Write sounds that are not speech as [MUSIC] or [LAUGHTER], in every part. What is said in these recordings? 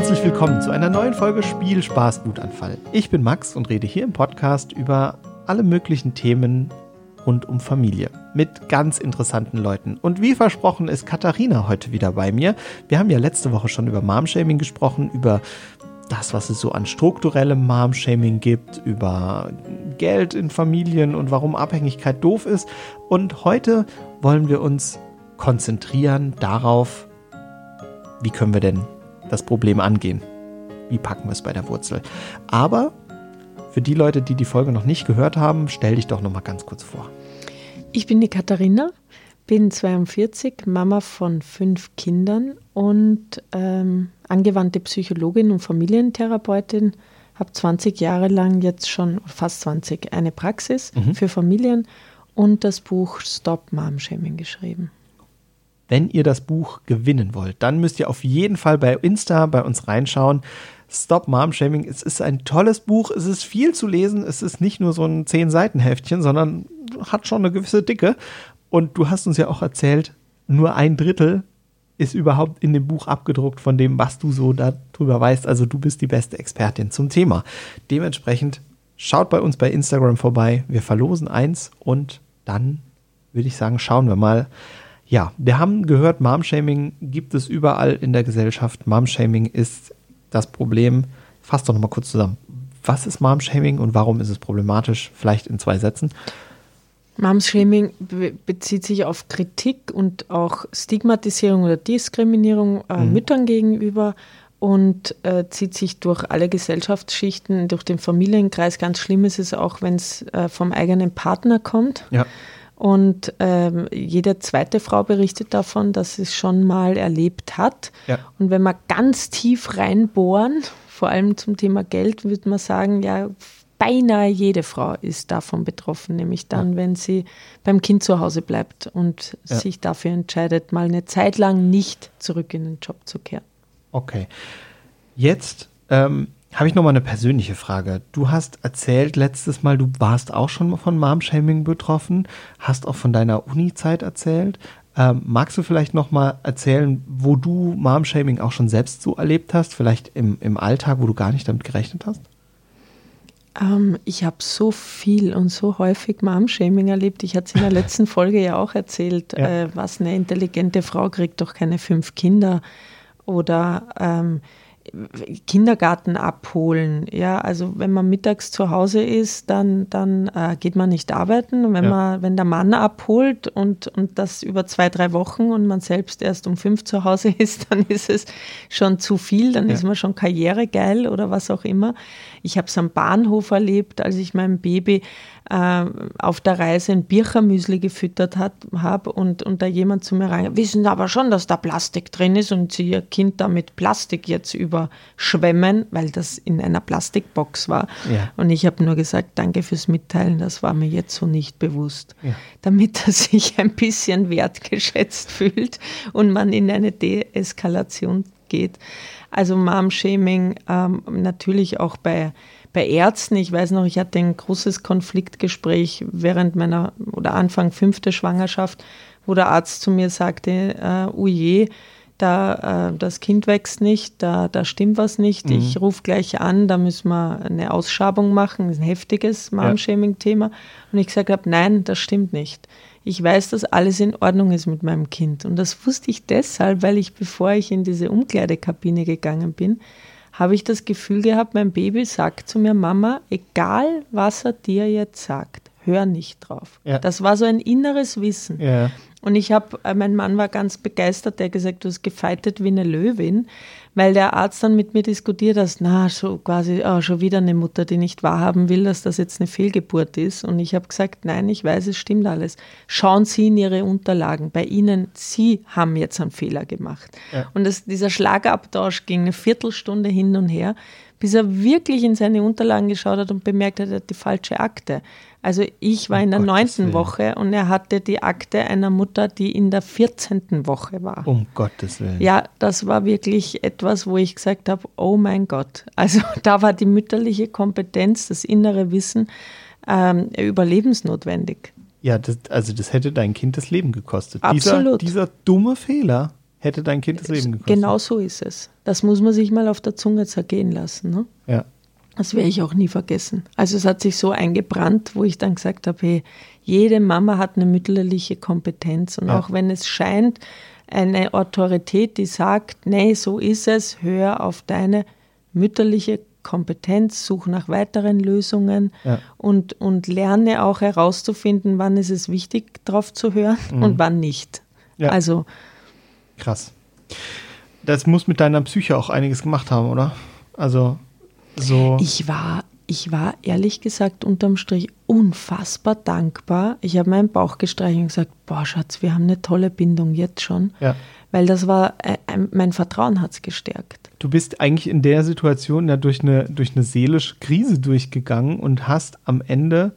Herzlich willkommen zu einer neuen Folge Spiel Spaß Wutanfall. Ich bin Max und rede hier im Podcast über alle möglichen Themen rund um Familie mit ganz interessanten Leuten. Und wie versprochen ist Katharina heute wieder bei mir. Wir haben ja letzte Woche schon über Mom-Shaming gesprochen, über das, was es so an strukturellem Mom-Shaming gibt, über Geld in Familien und warum Abhängigkeit doof ist. Und heute wollen wir uns konzentrieren darauf, wie können wir denn das Problem angehen? Wie packen wir es bei der Wurzel? Aber für die Leute, die die Folge noch nicht gehört haben, stell dich doch noch mal ganz kurz vor. Ich bin die Katharina, bin 42, Mama von fünf Kindern und ähm, angewandte Psychologin und Familientherapeutin. Habe 20 Jahre lang jetzt schon, fast 20, eine Praxis mhm. für Familien und das Buch Stop Mom Shaming geschrieben. Wenn ihr das Buch gewinnen wollt, dann müsst ihr auf jeden Fall bei Insta bei uns reinschauen. Stop Mom Shaming. Es ist ein tolles Buch. Es ist viel zu lesen. Es ist nicht nur so ein 10-Seiten-Heftchen, sondern hat schon eine gewisse Dicke. Und du hast uns ja auch erzählt, nur ein Drittel ist überhaupt in dem Buch abgedruckt von dem, was du so darüber weißt. Also du bist die beste Expertin zum Thema. Dementsprechend schaut bei uns bei Instagram vorbei. Wir verlosen eins und dann würde ich sagen, schauen wir mal. Ja, wir haben gehört, Mom-Shaming gibt es überall in der Gesellschaft. Mom-Shaming ist das Problem. Fass doch nochmal kurz zusammen. Was ist Mom-Shaming und warum ist es problematisch? Vielleicht in zwei Sätzen. Momshaming be bezieht sich auf Kritik und auch Stigmatisierung oder Diskriminierung äh, mhm. Müttern gegenüber und äh, zieht sich durch alle Gesellschaftsschichten, durch den Familienkreis. Ganz schlimm ist es auch, wenn es äh, vom eigenen Partner kommt. Ja. Und ähm, jede zweite Frau berichtet davon, dass sie es schon mal erlebt hat. Ja. Und wenn wir ganz tief reinbohren, vor allem zum Thema Geld, würde man sagen, ja, beinahe jede Frau ist davon betroffen, nämlich dann, ja. wenn sie beim Kind zu Hause bleibt und ja. sich dafür entscheidet, mal eine Zeit lang nicht zurück in den Job zu kehren. Okay. Jetzt ähm, habe ich noch mal eine persönliche Frage. Du hast erzählt letztes Mal, du warst auch schon von Mom-Shaming betroffen, hast auch von deiner Uni-Zeit erzählt. Ähm, magst du vielleicht noch mal erzählen, wo du Mom-Shaming auch schon selbst so erlebt hast, vielleicht im, im Alltag, wo du gar nicht damit gerechnet hast? Ähm, ich habe so viel und so häufig Mom-Shaming erlebt. Ich hatte es in der [LAUGHS] letzten Folge ja auch erzählt, ja. Äh, was eine intelligente Frau kriegt doch keine fünf Kinder. Oder ähm, Kindergarten abholen. Ja, also wenn man mittags zu Hause ist, dann, dann äh, geht man nicht arbeiten. Und wenn ja. man, wenn der Mann abholt und, und das über zwei, drei Wochen und man selbst erst um fünf zu Hause [LAUGHS] ist, dann ist es schon zu viel, dann ja. ist man schon karrieregeil oder was auch immer. Ich habe es am Bahnhof erlebt, als ich mein Baby äh, auf der Reise ein Birchermüsli gefüttert habe und, und da jemand zu mir rein, wissen aber schon, dass da Plastik drin ist und sie ihr Kind da mit Plastik jetzt überschwemmen, weil das in einer Plastikbox war. Ja. Und ich habe nur gesagt, danke fürs Mitteilen, das war mir jetzt so nicht bewusst. Ja. Damit er sich [LAUGHS] ein bisschen wertgeschätzt fühlt und man in eine Deeskalation geht. Also Mom-Shaming ähm, natürlich auch bei bei Ärzten, ich weiß noch, ich hatte ein großes Konfliktgespräch während meiner oder Anfang fünfte Schwangerschaft, wo der Arzt zu mir sagte, äh, oh je, da, äh, das Kind wächst nicht, da, da stimmt was nicht, mhm. ich rufe gleich an, da müssen wir eine Ausschabung machen, das ist ein heftiges Mom-Shaming-Thema. Und ich gesagt habe, nein, das stimmt nicht. Ich weiß, dass alles in Ordnung ist mit meinem Kind. Und das wusste ich deshalb, weil ich, bevor ich in diese Umkleidekabine gegangen bin, habe ich das Gefühl gehabt, mein Baby sagt zu mir, Mama, egal was er dir jetzt sagt, hör nicht drauf. Ja. Das war so ein inneres Wissen. Ja. Und ich habe, äh, mein Mann war ganz begeistert, der gesagt, du hast gefeitet wie eine Löwin, weil der Arzt dann mit mir diskutiert hat, na, so quasi, oh, schon wieder eine Mutter, die nicht wahrhaben will, dass das jetzt eine Fehlgeburt ist. Und ich habe gesagt, nein, ich weiß, es stimmt alles. Schauen Sie in Ihre Unterlagen. Bei Ihnen, Sie haben jetzt einen Fehler gemacht. Ja. Und das, dieser Schlagabtausch ging eine Viertelstunde hin und her, bis er wirklich in seine Unterlagen geschaut hat und bemerkt hat, er hat die falsche Akte. Also ich war um in der neunten Woche und er hatte die Akte einer Mutter, die in der vierzehnten Woche war. Um Gottes Willen. Ja, das war wirklich etwas, wo ich gesagt habe, oh mein Gott. Also [LAUGHS] da war die mütterliche Kompetenz, das innere Wissen ähm, überlebensnotwendig. Ja, das, also das hätte dein Kind das Leben gekostet. Absolut. Dieser, dieser dumme Fehler. hätte dein Kind das Leben gekostet. Genau so ist es. Das muss man sich mal auf der Zunge zergehen lassen. Ne? Ja. Das werde ich auch nie vergessen. Also es hat sich so eingebrannt, wo ich dann gesagt habe, hey, jede Mama hat eine mütterliche Kompetenz. Und Ja. auch wenn es scheint, eine Autorität, die sagt, nee, so ist es, hör auf deine mütterliche Kompetenz, such nach weiteren Lösungen Ja. und, und lerne auch herauszufinden, wann ist es wichtig, drauf zu hören und wann nicht. Mhm. Ja. Also Krass. Das muss mit deiner Psyche auch einiges gemacht haben, oder? Also so. Ich war, ich war ehrlich gesagt unterm Strich unfassbar dankbar. Ich habe meinen Bauch gestreichelt und gesagt, boah Schatz, wir haben eine tolle Bindung jetzt schon. Ja. Weil das war, äh, mein Vertrauen hat es gestärkt. Du bist eigentlich in der Situation ja durch eine, durch eine seelische Krise durchgegangen und hast am Ende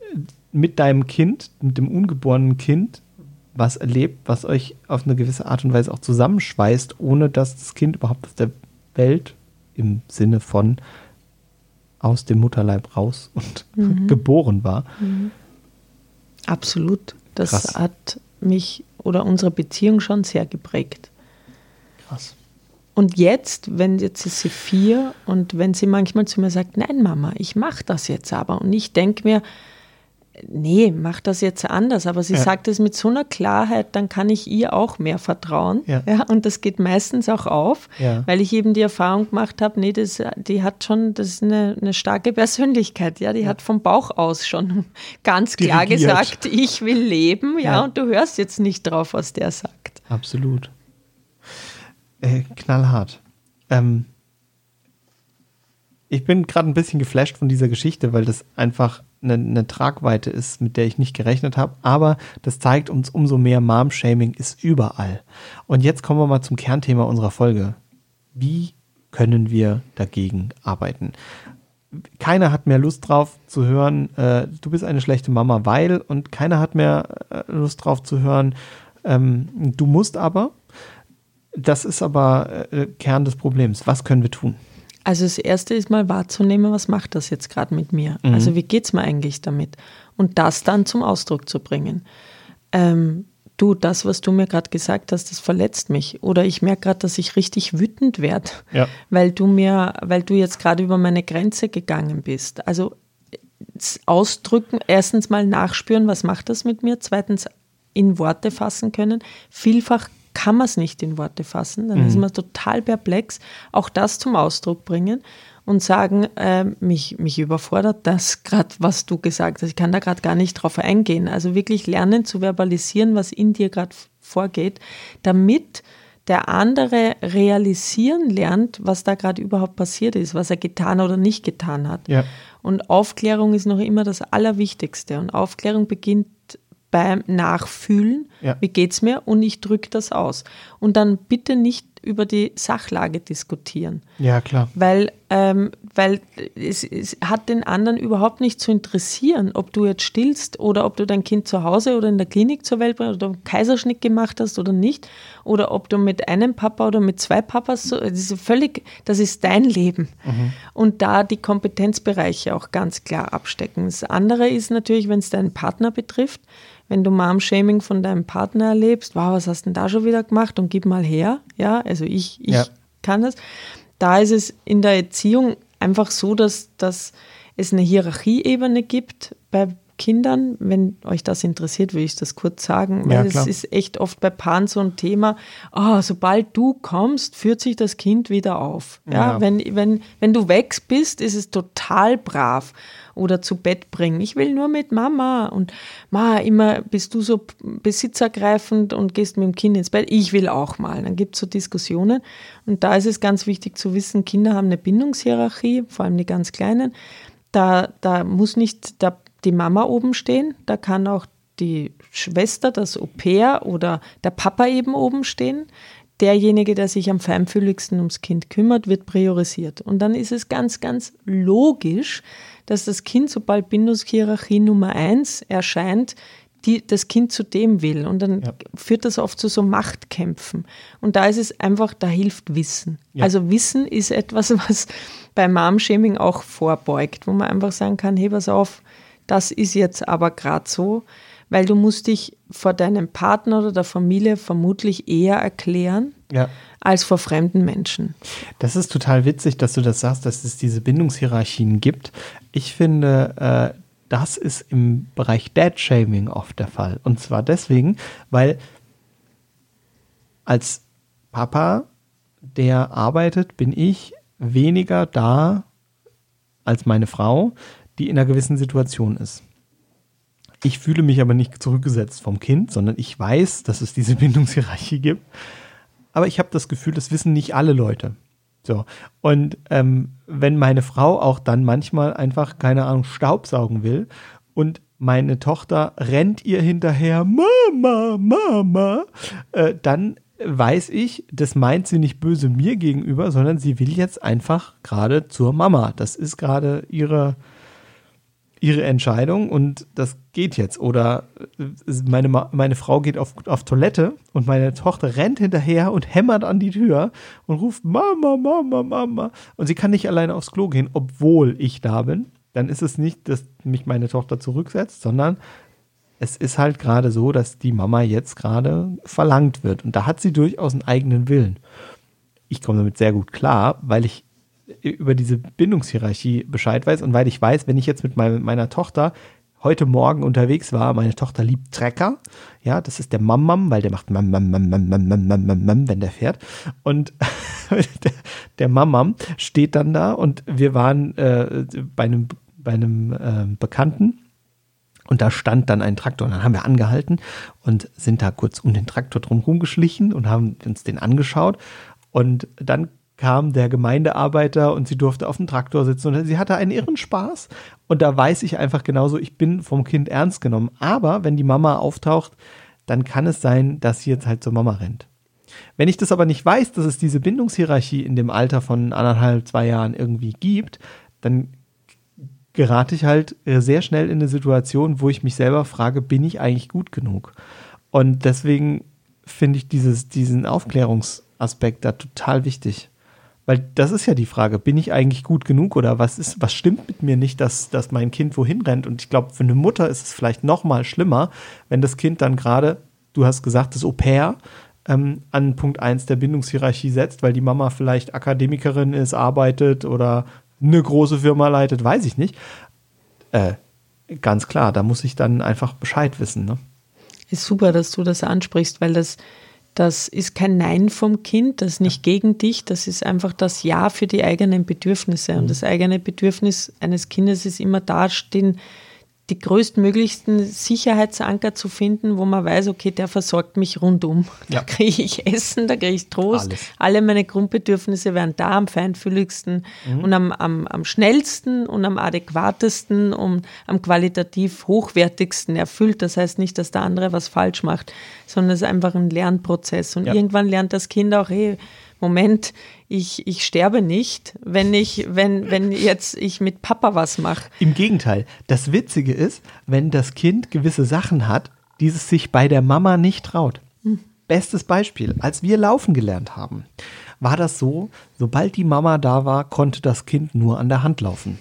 äh, mit deinem Kind, mit dem ungeborenen Kind, was erlebt, was euch auf eine gewisse Art und Weise auch zusammenschweißt, ohne dass das Kind überhaupt aus der Welt im Sinne von aus dem Mutterleib raus und [LAUGHS] geboren war. Absolut. Das Krass. hat mich oder unsere Beziehung schon sehr geprägt. Krass. Und jetzt, wenn jetzt ist sie vier und wenn sie manchmal zu mir sagt, nein Mama, ich mache das jetzt aber. Und ich denke mir, nee, mach das jetzt anders. Aber sie Ja. sagt es mit so einer Klarheit, dann kann ich ihr auch mehr vertrauen. Ja. und das geht meistens auch auf, Ja. weil ich eben die Erfahrung gemacht habe, nee, das, die hat schon, das ist eine, eine starke Persönlichkeit. Ja, die hat vom Bauch aus schon [LAUGHS] ganz klar Dirigiert. gesagt, ich will leben. Ja, Ja. und du hörst jetzt nicht drauf, was der sagt. Absolut. Äh, knallhart. Ähm, ich bin gerade ein bisschen geflasht von dieser Geschichte, weil das einfach eine, eine Tragweite ist, mit der ich nicht gerechnet habe. Aber das zeigt uns umso mehr, Mom-Shaming ist überall. Und jetzt kommen wir mal zum Kernthema unserer Folge. Wie können wir dagegen arbeiten? keiner hat mehr Lust drauf zu hören, äh, du bist eine schlechte Mama, weil, und keiner hat mehr äh, Lust drauf zu hören, ähm, du musst aber. Das ist aber äh, Kern des Problems. Was können wir tun? Also das Erste ist mal wahrzunehmen, was macht das jetzt gerade mit mir? Also wie geht es mir eigentlich damit? Und das dann zum Ausdruck zu bringen. Ähm, du, das, was du mir gerade gesagt hast, das verletzt mich. Oder ich merke gerade, dass ich richtig wütend werde, Ja. weil du mir, weil du jetzt gerade über meine Grenze gegangen bist. Also ausdrücken, erstens mal nachspüren, was macht das mit mir? Zweitens in Worte fassen können. Vielfach kann man es nicht in Worte fassen, dann ist man total perplex. Auch das zum Ausdruck bringen und sagen, äh, mich, mich überfordert das gerade, was du gesagt hast. Ich kann da gerade gar nicht drauf eingehen. Also wirklich lernen zu verbalisieren, was in dir gerade vorgeht, damit der andere realisieren lernt, was da gerade überhaupt passiert ist, was er getan oder nicht getan hat. Ja. Und Aufklärung ist noch immer das Allerwichtigste. Und Aufklärung beginnt beim Nachfühlen, Ja. wie geht's mir, und ich drücke das aus. Und dann bitte nicht über die Sachlage diskutieren. Ja, klar. Weil, ähm, weil es, es hat den anderen überhaupt nicht zu interessieren, ob du jetzt stillst oder ob du dein Kind zu Hause oder in der Klinik zur Welt bringst oder einen Kaiserschnitt gemacht hast oder nicht. Oder ob du mit einem Papa oder mit zwei Papas, so, das ist völlig, das ist dein Leben. Und da die Kompetenzbereiche auch ganz klar abstecken. Das andere ist natürlich, wenn es deinen Partner betrifft, wenn du Mom-Shaming von deinem Partner erlebst, wow, was hast du denn da schon wieder gemacht und gib mal her. Ja, also ich, ich Ja. kann das. Da ist es in der Erziehung einfach so, dass, dass es eine Hierarchieebene gibt bei Kindern. Wenn euch das interessiert, will ich das kurz sagen, weil es ist echt oft bei Paaren so ein Thema, ah, sobald du kommst, führt sich das Kind wieder auf. Ja, Ja. Wenn, wenn, wenn du weg bist, ist es total brav oder zu Bett bringen. Ich will nur mit Mama und Ma, immer bist du so besitzergreifend und gehst mit dem Kind ins Bett. Ich will auch mal. Dann gibt es so Diskussionen und da ist es ganz wichtig zu wissen, Kinder haben eine Bindungshierarchie, vor allem die ganz Kleinen. Da, da muss nicht der, die Mama oben stehen, da kann auch die Schwester, das Au-pair oder der Papa eben oben stehen. Derjenige, der sich am feinfühligsten ums Kind kümmert, wird priorisiert. Und dann ist es ganz, ganz logisch, dass das Kind, sobald Bindungshierarchie Nummer eins erscheint, die, das Kind zu dem will. Und dann Ja. führt das oft zu so Machtkämpfen. Und da ist es einfach, da hilft Wissen. Ja. Also Wissen ist etwas, was bei Mom-Shaming auch vorbeugt, wo man einfach sagen kann, hey, pass auf, das ist jetzt aber gerade so, weil du musst dich vor deinem Partner oder der Familie vermutlich eher erklären Ja. als vor fremden Menschen. Das ist total witzig, dass du das sagst, dass es diese Bindungshierarchien gibt. Ich finde, äh, das ist im Bereich Dad-Shaming oft der Fall. Und zwar deswegen, weil als Papa, der arbeitet, bin ich weniger da als meine Frau, die in einer gewissen Situation ist. Ich fühle mich aber nicht zurückgesetzt vom Kind, sondern ich weiß, dass es diese [LAUGHS] Bindungshierarchie gibt. Aber ich habe das Gefühl, das wissen nicht alle Leute. So. Und ähm, wenn meine Frau auch dann manchmal einfach, keine Ahnung, Staubsaugen will und meine Tochter rennt ihr hinterher, Mama, Mama, äh, dann weiß ich, das meint sie nicht böse mir gegenüber, sondern sie will jetzt einfach gerade zur Mama. Das ist gerade ihre, ihre Entscheidung und das geht jetzt. Oder äh, meine, meine Frau geht auf, auf Toilette und meine Tochter rennt hinterher und hämmert an die Tür und ruft Mama, Mama, Mama. Und sie kann nicht alleine aufs Klo gehen, obwohl ich da bin. Dann ist es nicht, dass mich meine Tochter zurücksetzt, sondern es ist halt gerade so, dass die Mama jetzt gerade verlangt wird. Und da hat sie durchaus einen eigenen Willen. Ich komme damit sehr gut klar, weil ich über diese Bindungshierarchie Bescheid weiß und weil ich weiß, wenn ich jetzt mit meinem, meiner Tochter heute Morgen unterwegs war, meine Tochter liebt Trecker, ja, das ist der Mam-Mam, weil der macht Mam-Mam-Mam-Mam-Mam-Mam-Mam, wenn der fährt und [LAUGHS] der, der Mam-Mam steht dann da und wir waren äh, bei einem, bei einem äh, Bekannten, und da stand dann ein Traktor. Und dann haben wir angehalten und sind da kurz um den Traktor drum geschlichen und haben uns den angeschaut. Und dann kam der Gemeindearbeiter und sie durfte auf dem Traktor sitzen und sie hatte einen irren Spaß. Und da weiß ich einfach genauso, ich bin vom Kind ernst genommen. Aber wenn die Mama auftaucht, dann kann es sein, dass sie jetzt halt zur Mama rennt. Wenn ich das aber nicht weiß, dass es diese Bindungshierarchie in dem Alter von anderthalb, zwei Jahren irgendwie gibt, dann gerate ich halt sehr schnell in eine Situation, wo ich mich selber frage, bin ich eigentlich gut genug? Und deswegen finde ich dieses, diesen Aufklärungsaspekt da total wichtig. Weil das ist ja die Frage, bin ich eigentlich gut genug oder was ist, was stimmt mit mir nicht, dass, dass mein Kind wohin rennt? Und ich glaube, für eine Mutter ist es vielleicht noch mal schlimmer, wenn das Kind dann gerade, du hast gesagt, das Au pair, ähm, an Punkt 1 der Bindungshierarchie setzt, weil die Mama vielleicht Akademikerin ist, arbeitet oder eine große Firma leitet, weiß ich nicht. Äh, ganz klar, da muss ich dann einfach Bescheid wissen. Ne? Ist super, dass du das ansprichst, weil das, das ist kein Nein vom Kind, das ist nicht gegen dich, das ist einfach das Ja für die eigenen Bedürfnisse. Und das eigene Bedürfnis eines Kindes ist immer dastehen, die größtmöglichsten Sicherheitsanker zu finden, wo man weiß, okay, der versorgt mich rundum. Da Ja. kriege ich Essen, da kriege ich Trost. Alles. Alle meine Grundbedürfnisse werden da am feinfühligsten und am, am, am schnellsten und am adäquatesten und am qualitativ hochwertigsten erfüllt. Das heißt nicht, dass der andere was falsch macht, sondern es ist einfach ein Lernprozess. Und Ja. irgendwann lernt das Kind auch, hey, Moment, ich, ich sterbe nicht, wenn ich, wenn, wenn jetzt ich mit Papa was mache. Im Gegenteil, das Witzige ist, wenn das Kind gewisse Sachen hat, die es sich bei der Mama nicht traut. Bestes Beispiel, als wir laufen gelernt haben, war das so, sobald die Mama da war, konnte das Kind nur an der Hand laufen.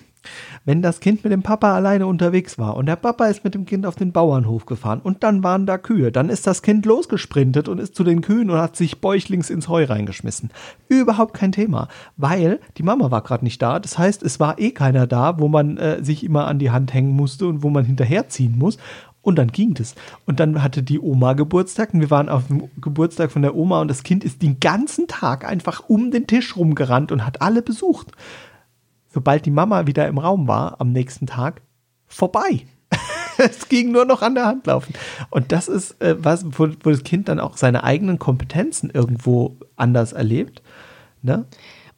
Wenn das Kind mit dem Papa alleine unterwegs war und der Papa ist mit dem Kind auf den Bauernhof gefahren und dann waren da Kühe, dann ist das Kind losgesprintet und ist zu den Kühen und hat sich bäuchlings ins Heu reingeschmissen. Überhaupt kein Thema, weil die Mama war gerade nicht da. Das heißt, es war eh keiner da, wo man äh, sich immer an die Hand hängen musste und wo man hinterherziehen muss. Und dann ging das. Und dann hatte die Oma Geburtstag und wir waren auf dem Geburtstag von der Oma und das Kind ist den ganzen Tag einfach um den Tisch rumgerannt und hat alle besucht sobald die Mama wieder im Raum war am nächsten Tag, vorbei. [LAUGHS] es ging nur noch an der Hand laufen. Und das ist äh, was, wo, wo das Kind dann auch seine eigenen Kompetenzen irgendwo anders erlebt. Ne?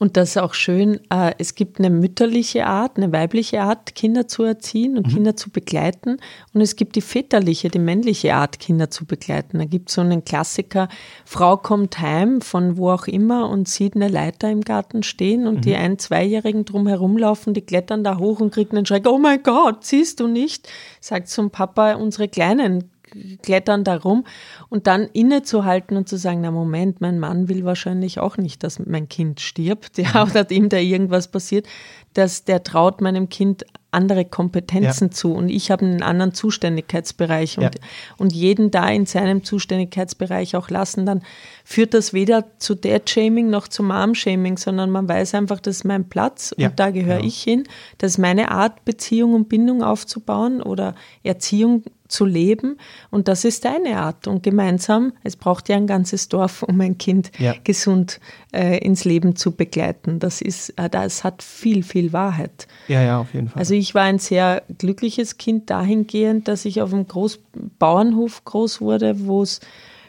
Und das ist auch schön, äh, es gibt eine mütterliche Art, eine weibliche Art, Kinder zu erziehen und Kinder zu begleiten. Und es gibt die väterliche, die männliche Art, Kinder zu begleiten. Da gibt es so einen Klassiker, Frau kommt heim von wo auch immer und sieht eine Leiter im Garten stehen und die ein-, zweijährigen drum herumlaufen, die klettern da hoch und kriegen einen Schreck, oh mein Gott, siehst du nicht? Sagt zum Papa, unsere Kleinen klettern da rum und dann innezuhalten und zu sagen, na Moment, mein Mann will wahrscheinlich auch nicht, dass mein Kind stirbt, ja, oder ihm da irgendwas passiert, dass der traut meinem Kind andere Kompetenzen ja. zu und ich habe einen anderen Zuständigkeitsbereich und, ja. und jeden da in seinem Zuständigkeitsbereich auch lassen, dann führt das weder zu Dad-Shaming noch zu Mom-Shaming, sondern man weiß einfach, das ist mein Platz und ja, da gehöre genau. ich hin. Das ist meine Art, Beziehung und Bindung aufzubauen oder Erziehung zu leben. Und das ist deine Art. Und gemeinsam, es braucht ja ein ganzes Dorf, um ein Kind ja. gesund äh, ins Leben zu begleiten. Das ist, äh, das hat viel, viel Wahrheit. Ja, ja, auf jeden Fall. Also ich war ein sehr glückliches Kind dahingehend, dass ich auf einem Großbauernhof groß wurde, wo es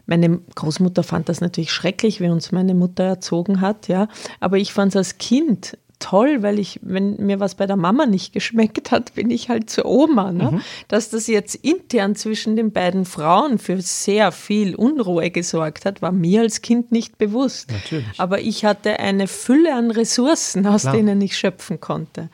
meine Großmutter fand das natürlich schrecklich, wie uns meine Mutter erzogen hat, ja. Aber ich fand es als Kind toll, weil ich, wenn mir was bei der Mama nicht geschmeckt hat, bin ich halt zur Oma. Ne? Mhm. Dass das jetzt intern zwischen den beiden Frauen für sehr viel Unruhe gesorgt hat, war mir als Kind nicht bewusst. Natürlich. Aber ich hatte eine Fülle an Ressourcen, aus Klar. denen ich schöpfen konnte.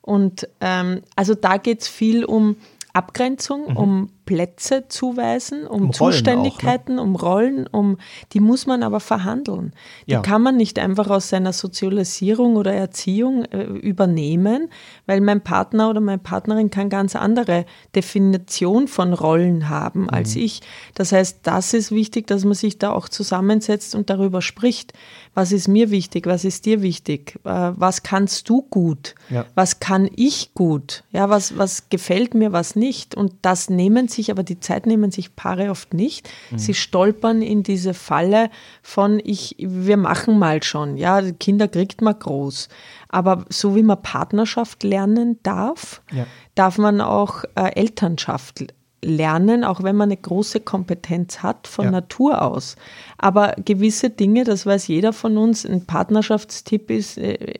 Und ähm, also da geht es viel um Abgrenzung, mhm. um Plätze zuweisen, um, um Zuständigkeiten, auch, ne? um Rollen, um die muss man aber verhandeln. Die ja. kann man nicht einfach aus seiner Sozialisierung oder Erziehung äh, übernehmen, weil mein Partner oder meine Partnerin kann ganz andere Definition von Rollen haben mhm. als ich. Das heißt, das ist wichtig, dass man sich da auch zusammensetzt und darüber spricht. Was ist mir wichtig? Was ist dir wichtig? Äh, was kannst du gut? Ja. Was kann ich gut? Ja, was, was gefällt mir, was nicht? Und das nehmen sich, aber die Zeit nehmen sich Paare oft nicht. Mhm. Sie stolpern in diese Falle von ich, wir machen mal schon. Ja, Kinder kriegt man groß. Aber so wie man Partnerschaft lernen darf, ja. darf man auch äh, Elternschaft lernen, auch wenn man eine große Kompetenz hat von ja. Natur aus. Aber gewisse Dinge, das weiß jeder von uns, ein Partnerschaftstipp ist, äh,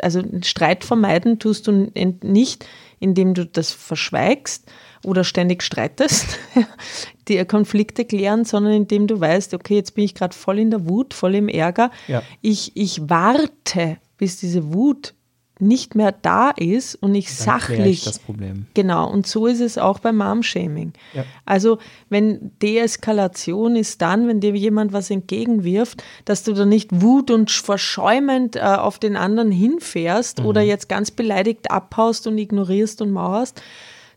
also Streit vermeiden tust du nicht, indem du das verschweigst, oder ständig streitest, [LAUGHS] die Konflikte klären, sondern indem du weißt, okay, jetzt bin ich gerade voll in der Wut, voll im Ärger. Ja. Ich, ich warte, bis diese Wut nicht mehr da ist und ich Dann sachlich. Ich das Problem. Genau, und so ist es auch beim Mom-Shaming. Ja. Also, wenn Deeskalation ist dann, wenn dir jemand was entgegenwirft, dass du da nicht wut und verschäumend äh, auf den anderen hinfährst mhm. oder jetzt ganz beleidigt abhaust und ignorierst und mauerst,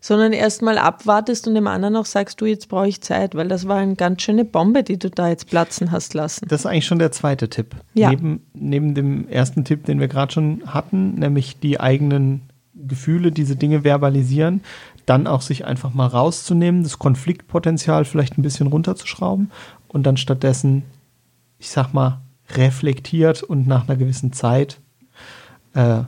sondern erstmal abwartest und dem anderen auch sagst, du, jetzt brauche ich Zeit, weil das war eine ganz schöne Bombe, die du da jetzt platzen hast lassen. Das ist eigentlich schon der zweite Tipp. Ja. Neben, neben dem ersten Tipp, den wir gerade schon hatten, nämlich die eigenen Gefühle, diese Dinge verbalisieren, dann auch sich einfach mal rauszunehmen, das Konfliktpotenzial vielleicht ein bisschen runterzuschrauben und dann stattdessen, ich sag mal, reflektiert und nach einer gewissen Zeit äh,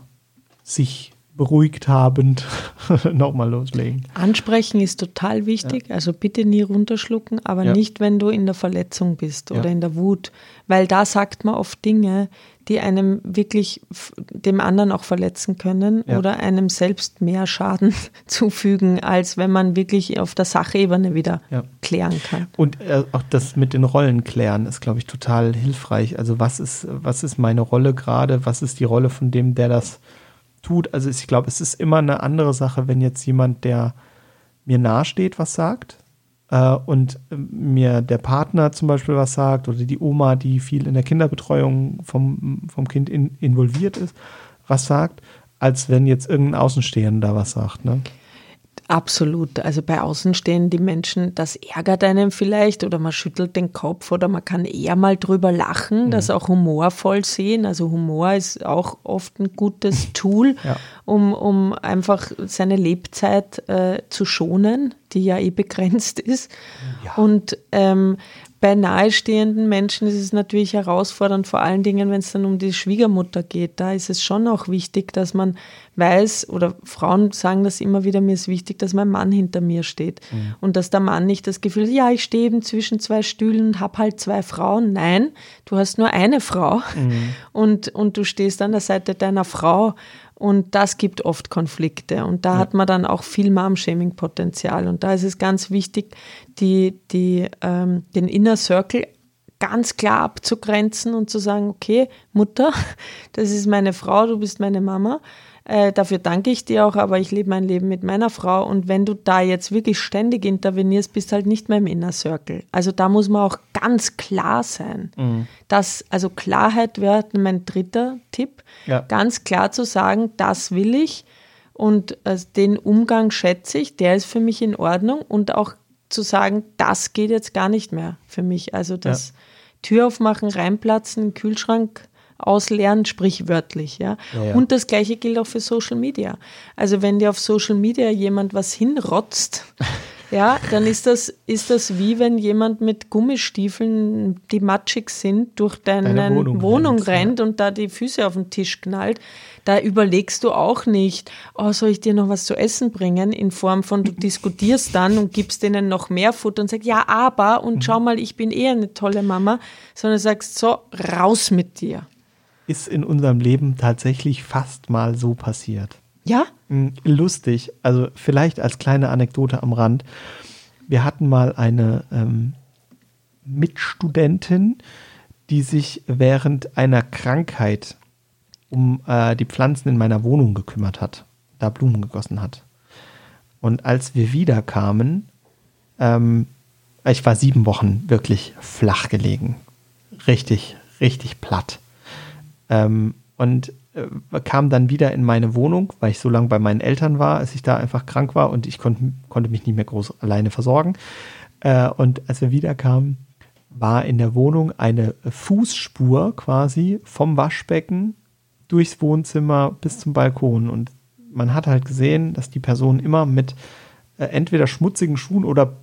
sich beruhigt habend [LAUGHS] nochmal loslegen. Ansprechen ist total wichtig, ja. also bitte nie runterschlucken, aber ja. nicht, wenn du in der Verletzung bist oder ja. in der Wut, weil da sagt man oft Dinge, die einem wirklich dem anderen auch verletzen können oder einem selbst mehr Schaden [LAUGHS] zufügen, als wenn man wirklich auf der Sachebene wieder klären kann. Und äh, auch das mit den Rollen klären ist, glaube ich, total hilfreich. Also was ist, was ist meine Rolle gerade? Was ist die Rolle von dem, der das tut. Also ich glaube, es ist immer eine andere Sache, wenn jetzt jemand, der mir nahesteht, was sagt äh, und mir der Partner zum Beispiel was sagt oder die Oma, die viel in der Kinderbetreuung vom, vom Kind in, involviert ist, was sagt, als wenn jetzt irgendein Außenstehender was sagt. Ne? Absolut. Also bei Außenstehenden, die Menschen, das ärgert einem vielleicht oder man schüttelt den Kopf oder man kann eher mal drüber lachen, mhm. das auch humorvoll sehen. Also Humor ist auch oft ein gutes [LAUGHS] Tool, ja. um, um einfach seine Lebzeit äh, zu schonen, die ja eh begrenzt ist. Ja. Und ähm, bei nahestehenden Menschen ist es natürlich herausfordernd, vor allen Dingen, wenn es dann um die Schwiegermutter geht. Da ist es schon auch wichtig, dass man weiß, oder Frauen sagen das immer wieder, mir ist wichtig, dass mein Mann hinter mir steht. Mhm. Und dass der Mann nicht das Gefühl hat, ja, ich stehe eben zwischen zwei Stühlen und habe halt zwei Frauen. Nein, du hast nur eine Frau mhm. und, und du stehst an der Seite deiner Frau. Und das gibt oft Konflikte. Und da ja. hat man dann auch viel Mom-Shaming-Potenzial. Und da ist es ganz wichtig, die, die, ähm, den Inner Circle ganz klar abzugrenzen und zu sagen, okay, Mutter, [LAUGHS] das ist meine Frau, du bist meine Mama. Äh, dafür danke ich dir auch, aber ich lebe mein Leben mit meiner Frau. Und wenn du da jetzt wirklich ständig intervenierst, bist halt nicht mehr im Inner Circle. Also da muss man auch ganz klar sein. Mhm. Das, also Klarheit wäre mein dritter Tipp. Ja. Ganz klar zu sagen, das will ich Und also den Umgang schätze ich, der ist für mich in Ordnung und auch zu sagen, das geht jetzt gar nicht mehr für mich. Also das ja. Tür aufmachen, reinplatzen, Kühlschrank ausleeren, sprichwörtlich. Ja? ja, ja? Und das gleiche gilt auch für Social Media. Also wenn dir auf Social Media jemand was hinrotzt, [LAUGHS] ja, dann ist das, ist das wie wenn jemand mit Gummistiefeln, die matschig sind, durch deine, deine Wohnung, Wohnung, rennt, und da die Füße auf den Tisch knallt. Da überlegst du auch nicht, oh, soll ich dir noch was zu essen bringen? In Form von, du diskutierst dann und gibst denen noch mehr Futter und sagst, ja, aber, und mhm. schau mal, ich bin eher eine tolle Mama, sondern sagst, so, raus mit dir ist in unserem Leben tatsächlich fast mal so passiert. Ja? Hm, lustig. Also vielleicht als kleine Anekdote am Rand. Wir hatten mal eine ähm, Mitstudentin, die sich während einer Krankheit um äh, die Pflanzen in meiner Wohnung gekümmert hat, da Blumen gegossen hat. Und als wir wiederkamen, ähm, ich war sieben Wochen wirklich flach gelegen. Richtig, richtig platt. Ähm, und äh, kam dann wieder in meine Wohnung, weil ich so lange bei meinen Eltern war, als ich da einfach krank war und ich konnt, konnte mich nicht mehr groß alleine versorgen. Äh, und als wir wieder kamen, war in der Wohnung eine Fußspur quasi vom Waschbecken durchs Wohnzimmer bis zum Balkon. Und man hat halt gesehen, dass die Person immer mit äh, entweder schmutzigen Schuhen oder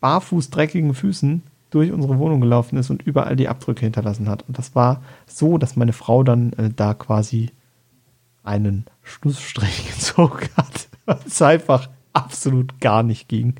barfuß dreckigen Füßen durch unsere Wohnung gelaufen ist und überall die Abdrücke hinterlassen hat. Und das war so, dass meine Frau dann äh, da quasi einen Schlussstrich [LAUGHS] gezogen hat, weil es einfach absolut gar nicht ging.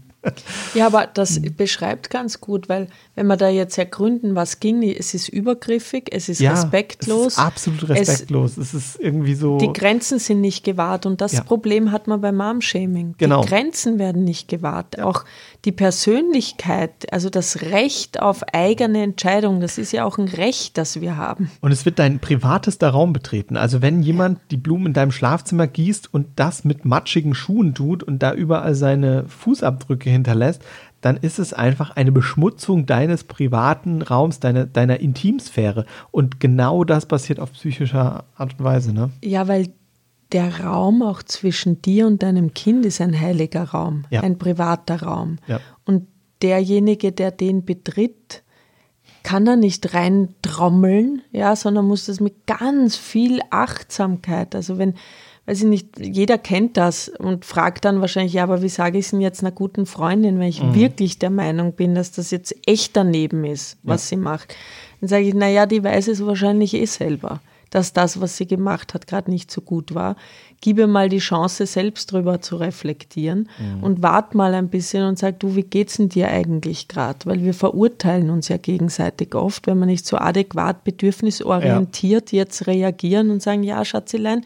Ja, aber das beschreibt ganz gut, weil wenn man da jetzt ergründen, was ging, es ist übergriffig, es ist ja, respektlos. Es ist absolut respektlos. Es, es, ist irgendwie so. Die Grenzen sind nicht gewahrt und das ja. Problem hat man beim Mom-Shaming. Genau. Die Grenzen werden nicht gewahrt. Ja. Auch die Persönlichkeit, also das Recht auf eigene Entscheidung, das ist ja auch ein Recht, das wir haben. Und es wird dein privatester Raum betreten. Also wenn jemand die Blumen in deinem Schlafzimmer gießt und das mit matschigen Schuhen tut und da überall seine Fußabdrücke hinterlässt, dann ist es einfach eine Beschmutzung deines privaten Raums, deiner, deiner Intimsphäre. Und genau das passiert auf psychischer Art und Weise. Ne? Ja, weil der Raum auch zwischen dir und deinem Kind ist ein heiliger Raum, ja. ein privater Raum. Ja. Und derjenige, der den betritt, kann da nicht rein trommeln, ja, sondern muss das mit ganz viel Achtsamkeit, also wenn, weiß ich nicht, jeder kennt das und fragt dann wahrscheinlich, ja, aber wie sage ich es denn jetzt einer guten Freundin, wenn ich mhm. wirklich der Meinung bin, dass das jetzt echt daneben ist, was ja. sie macht. Dann sage ich, naja, die weiß es wahrscheinlich eh selber, dass das, was sie gemacht hat, gerade nicht so gut war. Gib ihr mal die Chance, selbst drüber zu reflektieren mhm. und wart mal ein bisschen und sag, du, wie geht's denn dir eigentlich gerade? Weil wir verurteilen uns ja gegenseitig oft, wenn wir nicht so adäquat bedürfnisorientiert ja. jetzt reagieren und sagen, ja, Schatzelein,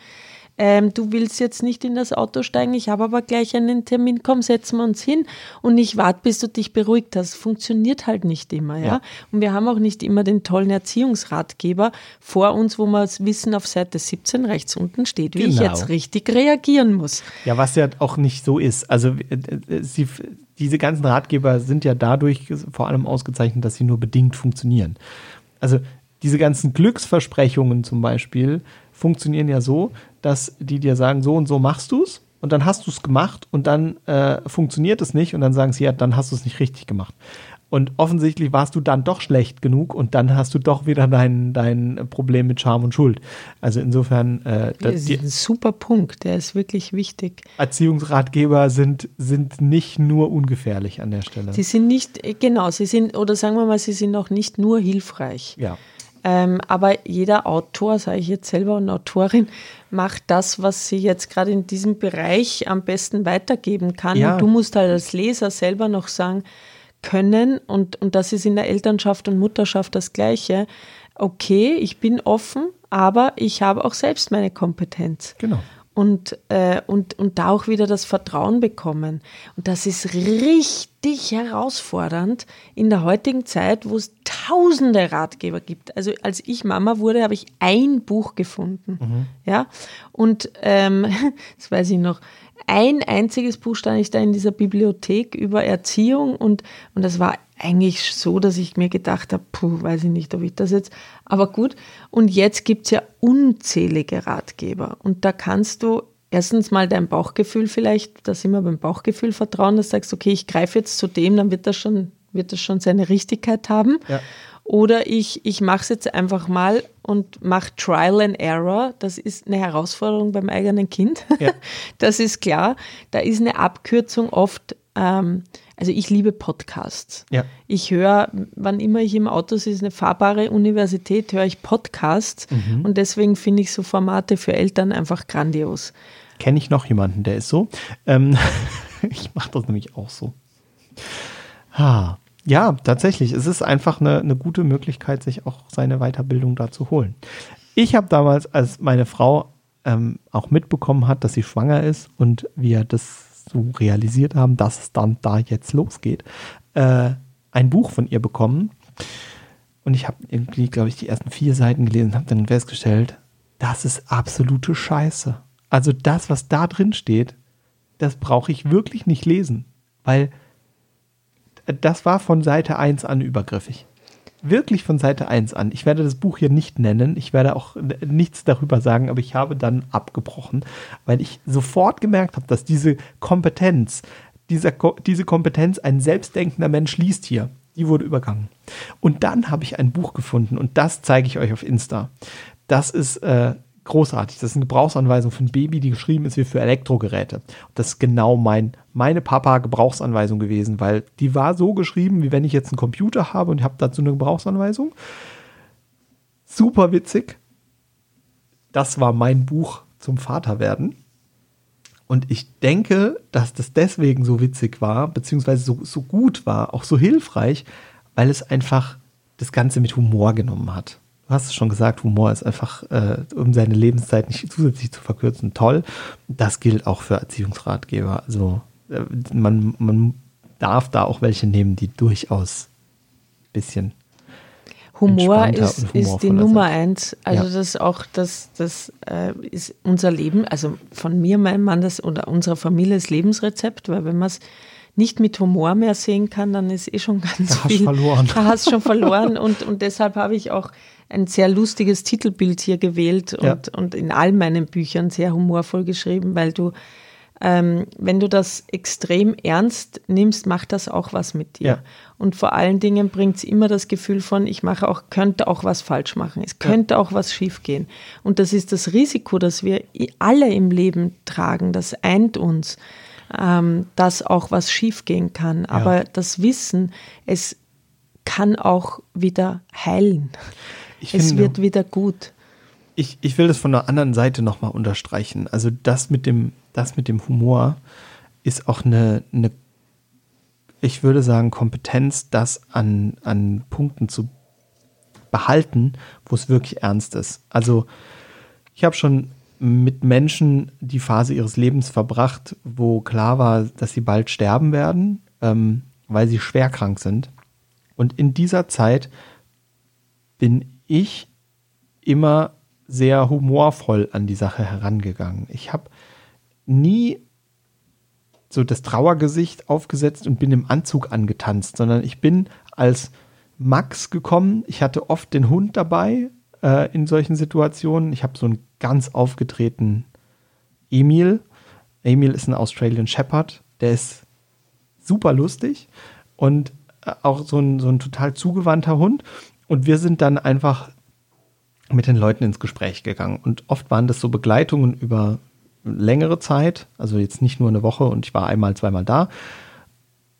ähm, du willst jetzt nicht in das Auto steigen, ich habe aber gleich einen Termin, komm, setzen wir uns hin und ich warte, bis du dich beruhigt hast. Funktioniert halt nicht immer, ja? ja. Und wir haben auch nicht immer den tollen Erziehungsratgeber vor uns, wo wir wissen, auf Seite 17 rechts unten steht, wie genau. ich jetzt richtig reagieren muss. Ja, was ja auch nicht so ist. Also äh, äh, sie, diese ganzen Ratgeber sind ja dadurch vor allem ausgezeichnet, dass sie nur bedingt funktionieren. Also diese ganzen Glücksversprechungen zum Beispiel funktionieren ja so, dass die dir sagen, so und so machst du es und dann hast du es gemacht und dann äh, funktioniert es nicht und dann sagen sie, ja, dann hast du es nicht richtig gemacht. Und offensichtlich warst du dann doch schlecht genug und dann hast du doch wieder dein, dein Problem mit Scham und Schuld. Also insofern. Äh, das ist ein super Punkt, der ist wirklich wichtig. Erziehungsratgeber sind, sind nicht nur ungefährlich an der Stelle. Sie sind nicht, genau, sie sind, oder sagen wir mal, sie sind auch nicht nur hilfreich. Ja. Ähm, aber jeder Autor, sage ich jetzt selber und Autorin, macht das, was sie jetzt gerade in diesem Bereich am besten weitergeben kann. Ja. Und du musst halt als Leser selber noch sagen können, und, und das ist in der Elternschaft und Mutterschaft das Gleiche, okay, ich bin offen, aber ich habe auch selbst meine Kompetenz. Genau und, äh, und, und da auch wieder das Vertrauen bekommen. Und das ist richtig herausfordernd in der heutigen Zeit, wo es tausende Ratgeber gibt. Also als ich Mama wurde, habe ich ein Buch gefunden. Mhm. Ja, und ähm, [LAUGHS] das weiß ich noch. Ein einziges Buch stand ich da in dieser Bibliothek über Erziehung und, und das war eigentlich so, dass ich mir gedacht habe, puh, weiß ich nicht, ob ich das jetzt, aber gut. Und jetzt gibt es ja unzählige Ratgeber und da kannst du erstens mal dein Bauchgefühl vielleicht, dass immer beim Bauchgefühl vertrauen, dass du sagst, okay, ich greife jetzt zu dem, dann wird das schon, wird das schon seine Richtigkeit haben. Ja. Oder ich, ich mache es jetzt einfach mal und mache Trial and Error. Das ist eine Herausforderung beim eigenen Kind. Ja. [LAUGHS] Das ist klar. Da ist eine Abkürzung oft, ähm, also ich liebe Podcasts. Ja. Ich höre, wann immer ich im Auto sitze, eine fahrbare Universität, höre ich Podcasts. Mhm. Und deswegen finde ich so Formate für Eltern einfach grandios. Kenne ich noch jemanden, der ist so? Ähm, [LAUGHS] ich mache das nämlich auch so. Ha. Ja, tatsächlich. Es ist einfach eine, eine gute Möglichkeit, sich auch seine Weiterbildung da zu holen. Ich habe damals, als meine Frau ähm, auch mitbekommen hat, dass sie schwanger ist und wir das so realisiert haben, dass es dann da jetzt losgeht, äh, ein Buch von ihr bekommen. Und ich habe irgendwie, glaube ich, die ersten vier Seiten gelesen und habe dann festgestellt, das ist absolute Scheiße. Also das, was da drin steht, das brauche ich wirklich nicht lesen, weil das war von Seite 1 an übergriffig. Wirklich von Seite 1 an. Ich werde das Buch hier nicht nennen. Ich werde auch nichts darüber sagen, aber ich habe dann abgebrochen, weil ich sofort gemerkt habe, dass diese Kompetenz, dieser, diese Kompetenz ein selbstdenkender Mensch liest hier, die wurde übergangen. Und dann habe ich ein Buch gefunden und das zeige ich euch auf Insta. Das ist äh, großartig. Das ist eine Gebrauchsanweisung für ein Baby, die geschrieben ist wie für Elektrogeräte. Das ist genau mein, meine Papa-Gebrauchsanweisung gewesen, weil die war so geschrieben, wie wenn ich jetzt einen Computer habe und habe dazu eine Gebrauchsanweisung. Super witzig. Das war mein Buch zum Vaterwerden. Und ich denke, dass das deswegen so witzig war, beziehungsweise so, so gut war, auch so hilfreich, weil es einfach das Ganze mit Humor genommen hat hast es schon gesagt, Humor ist einfach, äh, um seine Lebenszeit nicht zusätzlich zu verkürzen, toll. Das gilt auch für Erziehungsratgeber. Also äh, man, man darf da auch welche nehmen, die durchaus ein bisschen Humor ist, ist die Nummer eins. Also ja. das auch, das, das äh, ist unser Leben, also von mir, meinem Mann das, oder unserer Familie das Lebensrezept, weil wenn man es nicht mit Humor mehr sehen kann, dann ist eh schon [LAUGHS] ganz da viel. Hast verloren. Da hast schon verloren und, und deshalb habe ich auch ein sehr lustiges Titelbild hier gewählt und, ja. und in all meinen Büchern sehr humorvoll geschrieben, weil du, ähm, wenn du das extrem ernst nimmst, macht das auch was mit dir. Ja. Und vor allen Dingen bringt es immer das Gefühl von, ich mache auch, könnte auch was falsch machen. Es könnte ja. auch was schiefgehen. Und das ist das Risiko, das wir alle im Leben tragen. Das eint uns, ähm, dass auch was schiefgehen kann. Aber das Wissen, es kann auch wieder heilen. Ich es finde, wird wieder gut. Ich, ich will das von der anderen Seite nochmal unterstreichen. Also das mit dem, das mit dem Humor ist auch eine, eine ich würde sagen, Kompetenz, das an, an Punkten zu behalten, wo es wirklich ernst ist. Also ich habe schon mit Menschen die Phase ihres Lebens verbracht, wo klar war, dass sie bald sterben werden, ähm, weil sie schwer krank sind. Und in dieser Zeit bin ich immer sehr humorvoll an die Sache herangegangen. Ich habe nie so das Trauergesicht aufgesetzt und bin im Anzug angetanzt, sondern ich bin als Max gekommen. Ich hatte oft den Hund dabei äh, in solchen Situationen. Ich habe so einen ganz aufgetretenen Emil. Emil ist ein Australian Shepherd. Der ist super lustig und äh, auch so ein, so ein total zugewandter Hund. Und wir sind dann einfach mit den Leuten ins Gespräch gegangen. Und oft waren das so Begleitungen über längere Zeit, also jetzt nicht nur eine Woche und ich war einmal, zweimal da.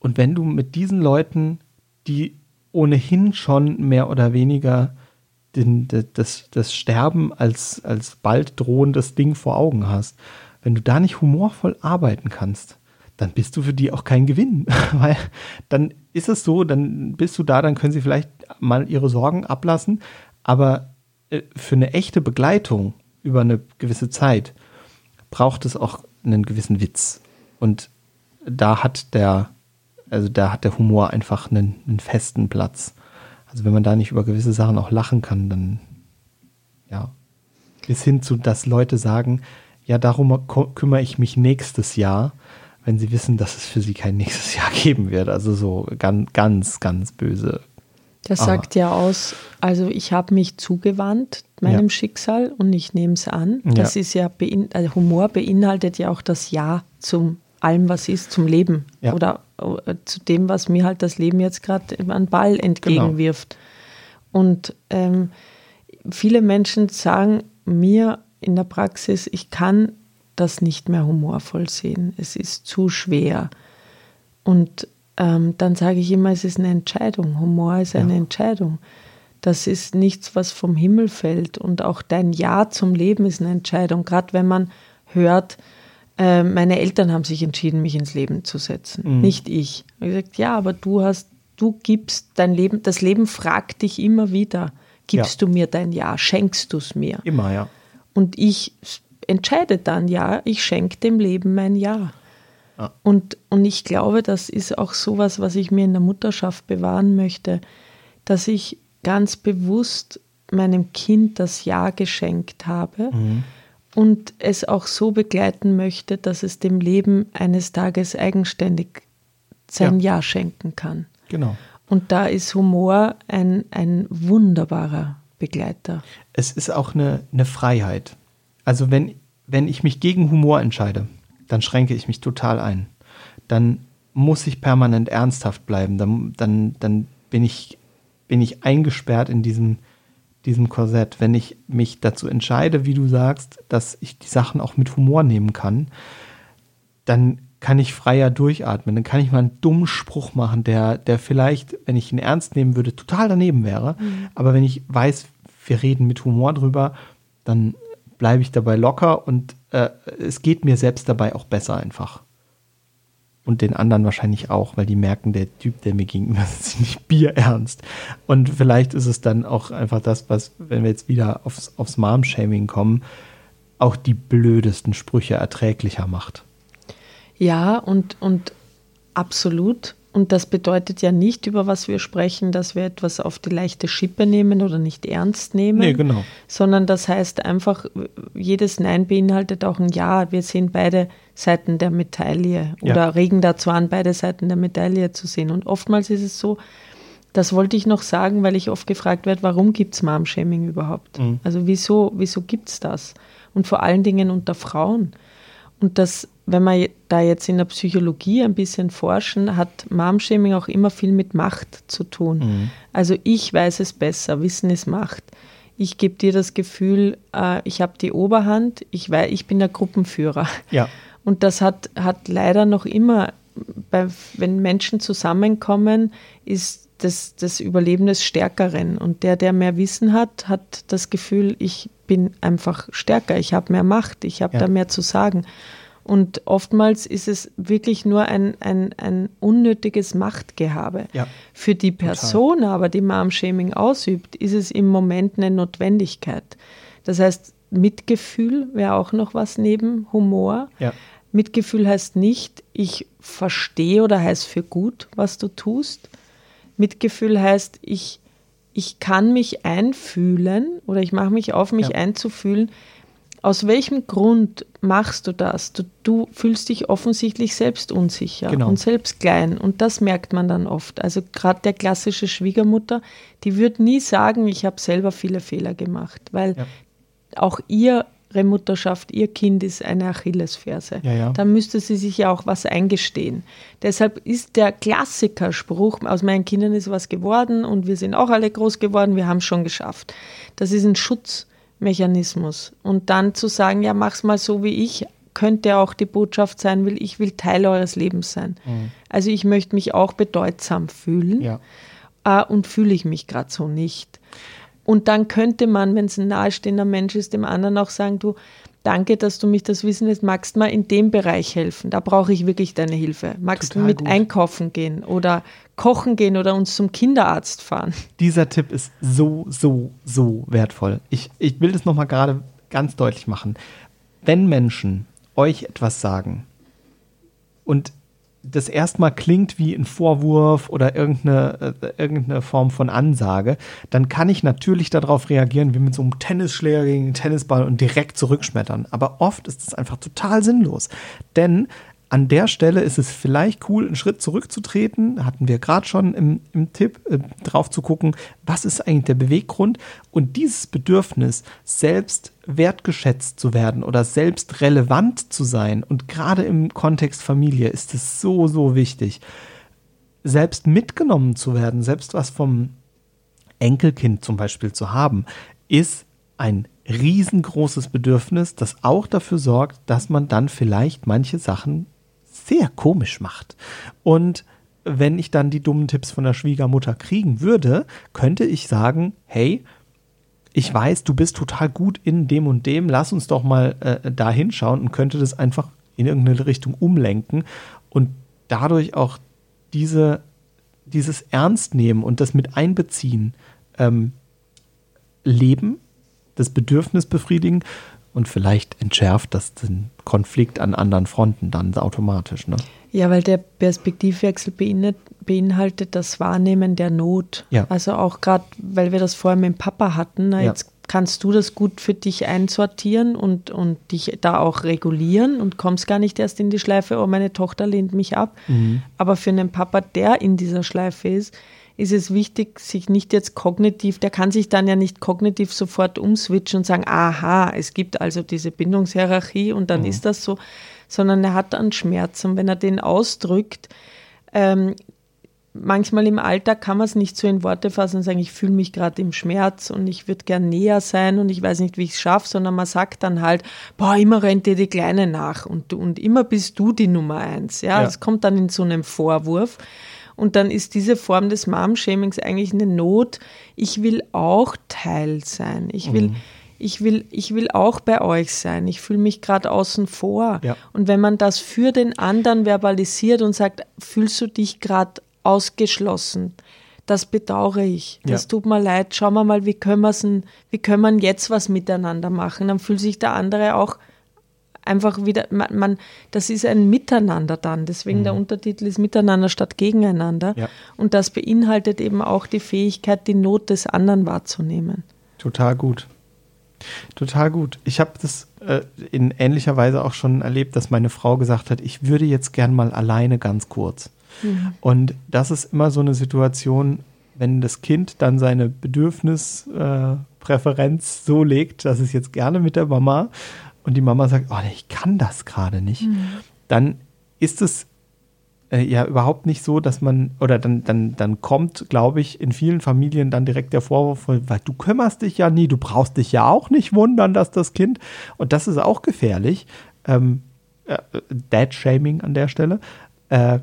Und wenn du mit diesen Leuten, die ohnehin schon mehr oder weniger den, das, das Sterben als, als bald drohendes Ding vor Augen hast, wenn du da nicht humorvoll arbeiten kannst, dann bist du für die auch kein Gewinn. [LAUGHS] Weil dann ist es so, dann bist du da, dann können sie vielleicht mal ihre Sorgen ablassen. Aber äh, für eine echte Begleitung über eine gewisse Zeit braucht es auch einen gewissen Witz. Und da hat der, also da hat der Humor einfach einen, einen festen Platz. Also wenn man da nicht über gewisse Sachen auch lachen kann, dann ja. Bis hin zu, dass Leute sagen, ja, darum kümmere ich mich nächstes Jahr wenn sie wissen, dass es für sie kein nächstes [LAUGHS] Jahr geben wird. Also so ganz, ganz, ganz böse Das sagt ja aus, also ich habe mich zugewandt meinem ja. Schicksal und ich nehme es an. Das ja. ist ja, also Humor beinhaltet ja auch das Ja zum allem, was ist, zum Leben ja. oder äh, zu dem, was mir halt das Leben jetzt gerade an Ball entgegenwirft. Genau. Und ähm, viele Menschen sagen mir in der Praxis, ich kann das nicht mehr humorvoll sehen. Es ist zu schwer. Und ähm, dann sage ich immer, es ist eine Entscheidung. Humor ist eine ja. Entscheidung. Das ist nichts, was vom Himmel fällt. Und auch dein Ja zum Leben ist eine Entscheidung. Gerade wenn man hört, äh, meine Eltern haben sich entschieden, mich ins Leben zu setzen, mhm. nicht ich. Ich habe gesagt, ja, aber du hast, du gibst dein Leben, das Leben fragt dich immer wieder, gibst ja. du mir dein Ja, schenkst du es mir? Immer, ja. Und ich entscheide dann, ja, ich schenke dem Leben mein Ja. ja. Und, und ich glaube, das ist auch sowas, was ich mir in der Mutterschaft bewahren möchte, dass ich ganz bewusst meinem Kind das Ja geschenkt habe mhm. und es auch so begleiten möchte, dass es dem Leben eines Tages eigenständig sein Ja, ja schenken kann. Genau. Und da ist Humor ein, ein wunderbarer Begleiter. Es ist auch eine, eine Freiheit. Also wenn, wenn ich mich gegen Humor entscheide, dann schränke ich mich total ein. Dann muss ich permanent ernsthaft bleiben. Dann, dann, dann bin, ich, bin ich eingesperrt in diesem, diesem Korsett. Wenn ich mich dazu entscheide, wie du sagst, dass ich die Sachen auch mit Humor nehmen kann, dann kann ich freier durchatmen. Dann kann ich mal einen dummen Spruch machen, der, der vielleicht, wenn ich ihn ernst nehmen würde, total daneben wäre. Mhm. Aber wenn ich weiß, wir reden mit Humor drüber, dann bleibe ich dabei locker und äh, es geht mir selbst dabei auch besser einfach. Und den anderen wahrscheinlich auch, weil die merken, der Typ, der mir gegenüber [LAUGHS] ist, nicht bierernst. Und vielleicht ist es dann auch einfach das, was, wenn wir jetzt wieder aufs, aufs Mom-Shaming kommen, auch die blödesten Sprüche erträglicher macht. Ja, und, und absolut. Und das bedeutet ja nicht, über was wir sprechen, dass wir etwas auf die leichte Schippe nehmen oder nicht ernst nehmen. Nee, genau. Sondern das heißt einfach, jedes Nein beinhaltet auch ein Ja. Wir sehen beide Seiten der Medaille oder ja. regen dazu an, beide Seiten der Medaille zu sehen. Und oftmals ist es so, das wollte ich noch sagen, weil ich oft gefragt werde, warum gibt es Mom-Shaming überhaupt? Mhm. Also wieso, wieso gibt es das? Und vor allen Dingen unter Frauen. Und das wenn wir da jetzt in der Psychologie ein bisschen forschen, hat Momshaming auch immer viel mit Macht zu tun. Mhm. Also ich weiß es besser, Wissen ist Macht. Ich gebe dir das Gefühl, äh, ich habe die Oberhand, ich, weiß, ich bin der Gruppenführer. Ja. Und das hat, hat leider noch immer, bei, wenn Menschen zusammenkommen, ist das, das Überleben des Stärkeren. Und der, der mehr Wissen hat, hat das Gefühl, ich bin einfach stärker, ich habe mehr Macht, ich habe ja. da mehr zu sagen. Und oftmals ist es wirklich nur ein, ein, ein unnötiges Machtgehabe. Ja, Für die Person total. aber, die Mom-Shaming ausübt, ist es im Moment eine Notwendigkeit. Das heißt, Mitgefühl wäre auch noch was neben Humor. Ja. Mitgefühl heißt nicht, ich verstehe oder heißt für gut, was du tust. Mitgefühl heißt, ich, ich kann mich einfühlen oder ich mache mich auf, mich ja. einzufühlen aus welchem Grund machst du das? Du, du fühlst dich offensichtlich selbst unsicher genau. und selbst klein. Und das merkt man dann oft. Also gerade der klassische Schwiegermutter, die wird nie sagen, ich habe selber viele Fehler gemacht, weil ja. auch ihre Mutterschaft, ihr Kind ist eine Achillesferse. Ja, ja. Da müsste sie sich ja auch was eingestehen. Deshalb ist der Klassikerspruch, aus meinen Kindern ist was geworden und wir sind auch alle groß geworden, wir haben es schon geschafft. Das ist ein Schutz Mechanismus. Und dann zu sagen, ja, mach's mal so wie ich, könnte auch die Botschaft sein, will ich will Teil eures Lebens sein. Mhm. Also ich möchte mich auch bedeutsam fühlen ja. äh, und fühle ich mich gerade so nicht. Und dann könnte man, wenn es ein nahestehender Mensch ist, dem anderen auch sagen, du, danke, dass du mich das wissen lässt, magst mal in dem Bereich helfen. Da brauche ich wirklich deine Hilfe. Magst Total du mit gut. einkaufen gehen oder kochen gehen oder uns zum Kinderarzt fahren? Dieser Tipp ist so, so, so wertvoll. Ich, ich will das nochmal gerade ganz deutlich machen. Wenn Menschen euch etwas sagen und das erstmal klingt wie ein Vorwurf oder irgendeine, äh, irgendeine Form von Ansage, dann kann ich natürlich darauf reagieren, wie mit so einem Tennisschläger gegen den Tennisball und direkt zurückschmettern. Aber oft ist es einfach total sinnlos. Denn an der Stelle ist es vielleicht cool, einen Schritt zurückzutreten, hatten wir gerade schon im, im Tipp, äh, drauf zu gucken, was ist eigentlich der Beweggrund? Und dieses Bedürfnis, selbst wertgeschätzt zu werden oder selbst relevant zu sein und gerade im Kontext Familie ist es so, so wichtig, selbst mitgenommen zu werden, selbst was vom Enkelkind zum Beispiel zu haben, ist ein riesengroßes Bedürfnis, das auch dafür sorgt, dass man dann vielleicht manche Sachen sehr komisch macht. Und wenn ich dann die dummen Tipps von der Schwiegermutter kriegen würde, könnte ich sagen, hey, ich weiß, du bist total gut in dem und dem, lass uns doch mal äh, da hinschauen und könnte das einfach in irgendeine Richtung umlenken und dadurch auch diese, dieses Ernst nehmen und das mit einbeziehen, ähm, leben, das Bedürfnis befriedigen und vielleicht entschärft das den Konflikt an anderen Fronten dann automatisch. Ne? Ja, weil der Perspektivwechsel beinhaltet das Wahrnehmen der Not. Ja. Also auch gerade, weil wir das vorher mit dem Papa hatten, na, ja. jetzt kannst du das gut für dich einsortieren und, und dich da auch regulieren und kommst gar nicht erst in die Schleife, oh, meine Tochter lehnt mich ab. Mhm. Aber für einen Papa, der in dieser Schleife ist, ist es wichtig, sich nicht jetzt kognitiv, der kann sich dann ja nicht kognitiv sofort umswitchen und sagen, aha, es gibt also diese Bindungshierarchie und dann mhm. ist das so, sondern er hat dann Schmerz und wenn er den ausdrückt, ähm, manchmal im Alltag kann man es nicht so in Worte fassen und sagen, ich fühle mich gerade im Schmerz und ich würde gern näher sein und ich weiß nicht, wie ich es schaffe, sondern man sagt dann halt, boah, immer rennt dir die Kleine nach und, und immer bist du die Nummer eins. Ja, es kommt dann in so einem Vorwurf. Und dann ist diese Form des Mom-Shamings eigentlich eine Not. Ich will auch Teil sein. Ich will, mhm. ich will, ich will auch bei euch sein. Ich fühle mich gerade außen vor. Ja. Und wenn man das für den anderen verbalisiert und sagt, fühlst du dich gerade ausgeschlossen. Das bedauere ich. Das ja. tut mir leid. Schauen wir mal, wie können, wie können wir jetzt was miteinander machen. Dann fühlt sich der andere auch einfach wieder, man, man das ist ein Miteinander dann. Deswegen mhm. der Untertitel ist Miteinander statt Gegeneinander. Ja. Und das beinhaltet eben auch die Fähigkeit, die Not des anderen wahrzunehmen. Total gut. Total gut. Ich habe das äh, in ähnlicher Weise auch schon erlebt, dass meine Frau gesagt hat, ich würde jetzt gern mal alleine ganz kurz. Mhm. Und das ist immer so eine Situation, wenn das Kind dann seine Bedürfnispräferenz äh, so legt, dass es jetzt gerne mit der Mama und die Mama sagt, oh, ich kann das gerade nicht, mhm. dann ist es äh, ja überhaupt nicht so, dass man, oder dann, dann, dann kommt, glaube ich, in vielen Familien dann direkt der Vorwurf, weil du kümmerst dich ja nie, du brauchst dich ja auch nicht wundern, dass das Kind, und das ist auch gefährlich, ähm, äh, Dad-Shaming an der Stelle, äh,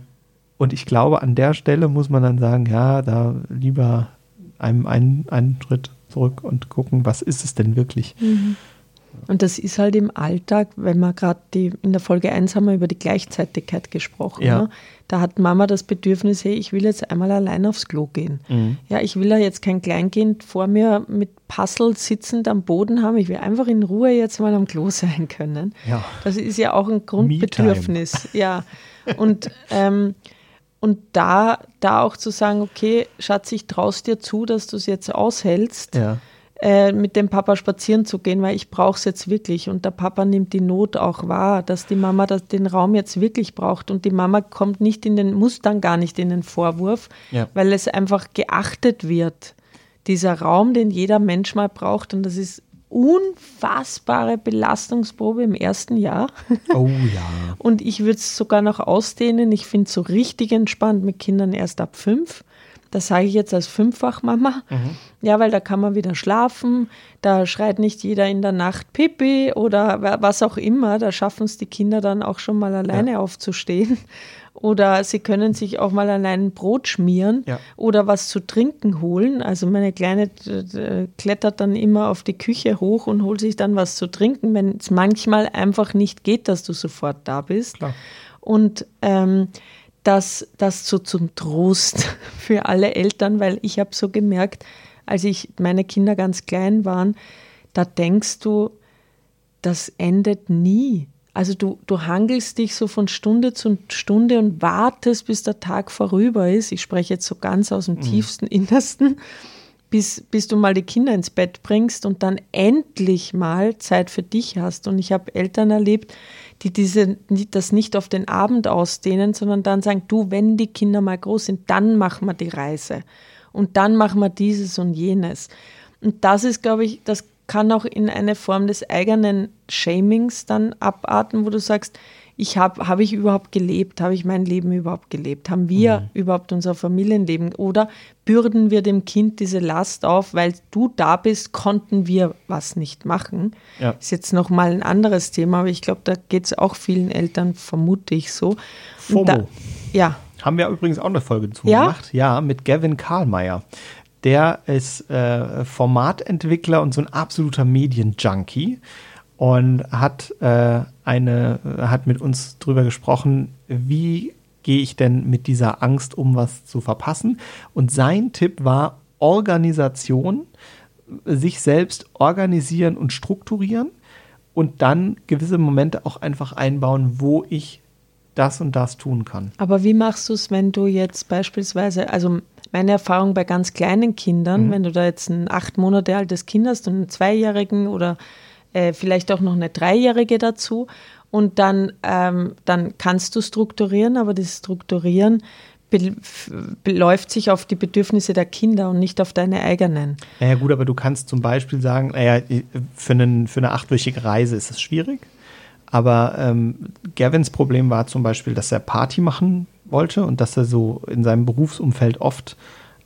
und ich glaube, an der Stelle muss man dann sagen, ja, da lieber einem einen, einen Schritt zurück und gucken, was ist es denn wirklich. Mhm. Und das ist halt im Alltag, wenn wir gerade in der Folge 1 haben wir über die Gleichzeitigkeit gesprochen. Ja. Ne? Da hat Mama das Bedürfnis, hey, ich will jetzt einmal allein aufs Klo gehen. Mhm. Ja, ich will ja jetzt kein Kleinkind vor mir mit Puzzle sitzend am Boden haben. Ich will einfach in Ruhe jetzt mal am Klo [LAUGHS] sein können. Ja. Das ist ja auch ein Grundbedürfnis. Ja. Und ähm, und da, da auch zu sagen, okay, Schatz, ich traust dir zu, dass du es jetzt aushältst, ja. Äh, mit dem Papa spazieren zu gehen, weil ich brauche es jetzt wirklich. Und der Papa nimmt die Not auch wahr, dass die Mama das, den Raum jetzt wirklich braucht. Und die Mama kommt nicht in den, muss dann gar nicht in den Vorwurf, ja. weil es einfach geachtet wird. Dieser Raum, den jeder Mensch mal braucht. Und das ist unfassbare Belastungsprobe im ersten Jahr. Oh [LAUGHS] ja. Und ich würde es sogar noch ausdehnen. Ich finde es so richtig entspannt mit Kindern erst ab fünf. Das sage ich jetzt als Fünffachmama. Mhm. Ja, weil da kann man wieder schlafen. Da schreit nicht jeder in der Nacht Pipi oder was auch immer. Da schaffen es die Kinder dann auch schon mal alleine ja. aufzustehen. Oder sie können sich auch mal allein ein Brot schmieren ja. oder was zu trinken holen. Also meine Kleine klettert dann immer auf die Küche hoch und holt sich dann was zu trinken, wenn es manchmal einfach nicht geht, dass du sofort da bist. Klar. Und ähm, das, das so zum Trost [LAUGHS] für alle Eltern, weil ich habe so gemerkt, als ich meine Kinder ganz klein waren, da denkst du, das endet nie. Also du, du hangelst dich so von Stunde zu Stunde und wartest, bis der Tag vorüber ist. Ich spreche jetzt so ganz aus dem mhm. tiefsten Innersten. bis, bis du mal die Kinder ins Bett bringst und dann endlich mal Zeit für dich hast. Und ich habe Eltern erlebt, die diese, das nicht auf den Abend ausdehnen, sondern dann sagen, du, wenn die Kinder mal groß sind, dann machen wir die Reise. Und dann machen wir dieses und jenes. Und das ist, glaube ich, das kann auch in eine Form des eigenen Shamings dann abarten, wo du sagst, ich habe, habe ich überhaupt gelebt? Habe ich mein Leben überhaupt gelebt? Haben wir mhm. überhaupt unser Familienleben? Oder bürden wir dem Kind diese Last auf, weil du da bist, konnten wir was nicht machen? Ja. Ist jetzt nochmal ein anderes Thema, aber ich glaube, da geht es auch vielen Eltern, vermute ich so. FOMO. Da, ja. Haben wir übrigens auch eine Folge zu ja? gemacht. Ja, mit Gavin Karlmeier. Der ist äh, Formatentwickler und so ein absoluter Medienjunkie und hat äh, eine hat mit uns drüber gesprochen, wie gehe ich denn mit dieser Angst um, was zu verpassen? Und sein Tipp war Organisation, sich selbst organisieren und strukturieren und dann gewisse Momente auch einfach einbauen, wo ich das und das tun kann. Aber wie machst du es, wenn du jetzt beispielsweise, also meine Erfahrung bei ganz kleinen Kindern, mhm. wenn du da jetzt ein acht Monate altes Kind hast und einen Zweijährigen oder äh, vielleicht auch noch eine Dreijährige dazu. Und dann, ähm, dann kannst du strukturieren, aber das Strukturieren beläuft sich auf die Bedürfnisse der Kinder und nicht auf deine eigenen. Naja gut, aber du kannst zum Beispiel sagen, naja, für, einen, für eine achtwöchige Reise ist es schwierig. Aber ähm, Gavins Problem war zum Beispiel, dass er Party machen wollte und dass er so in seinem Berufsumfeld oft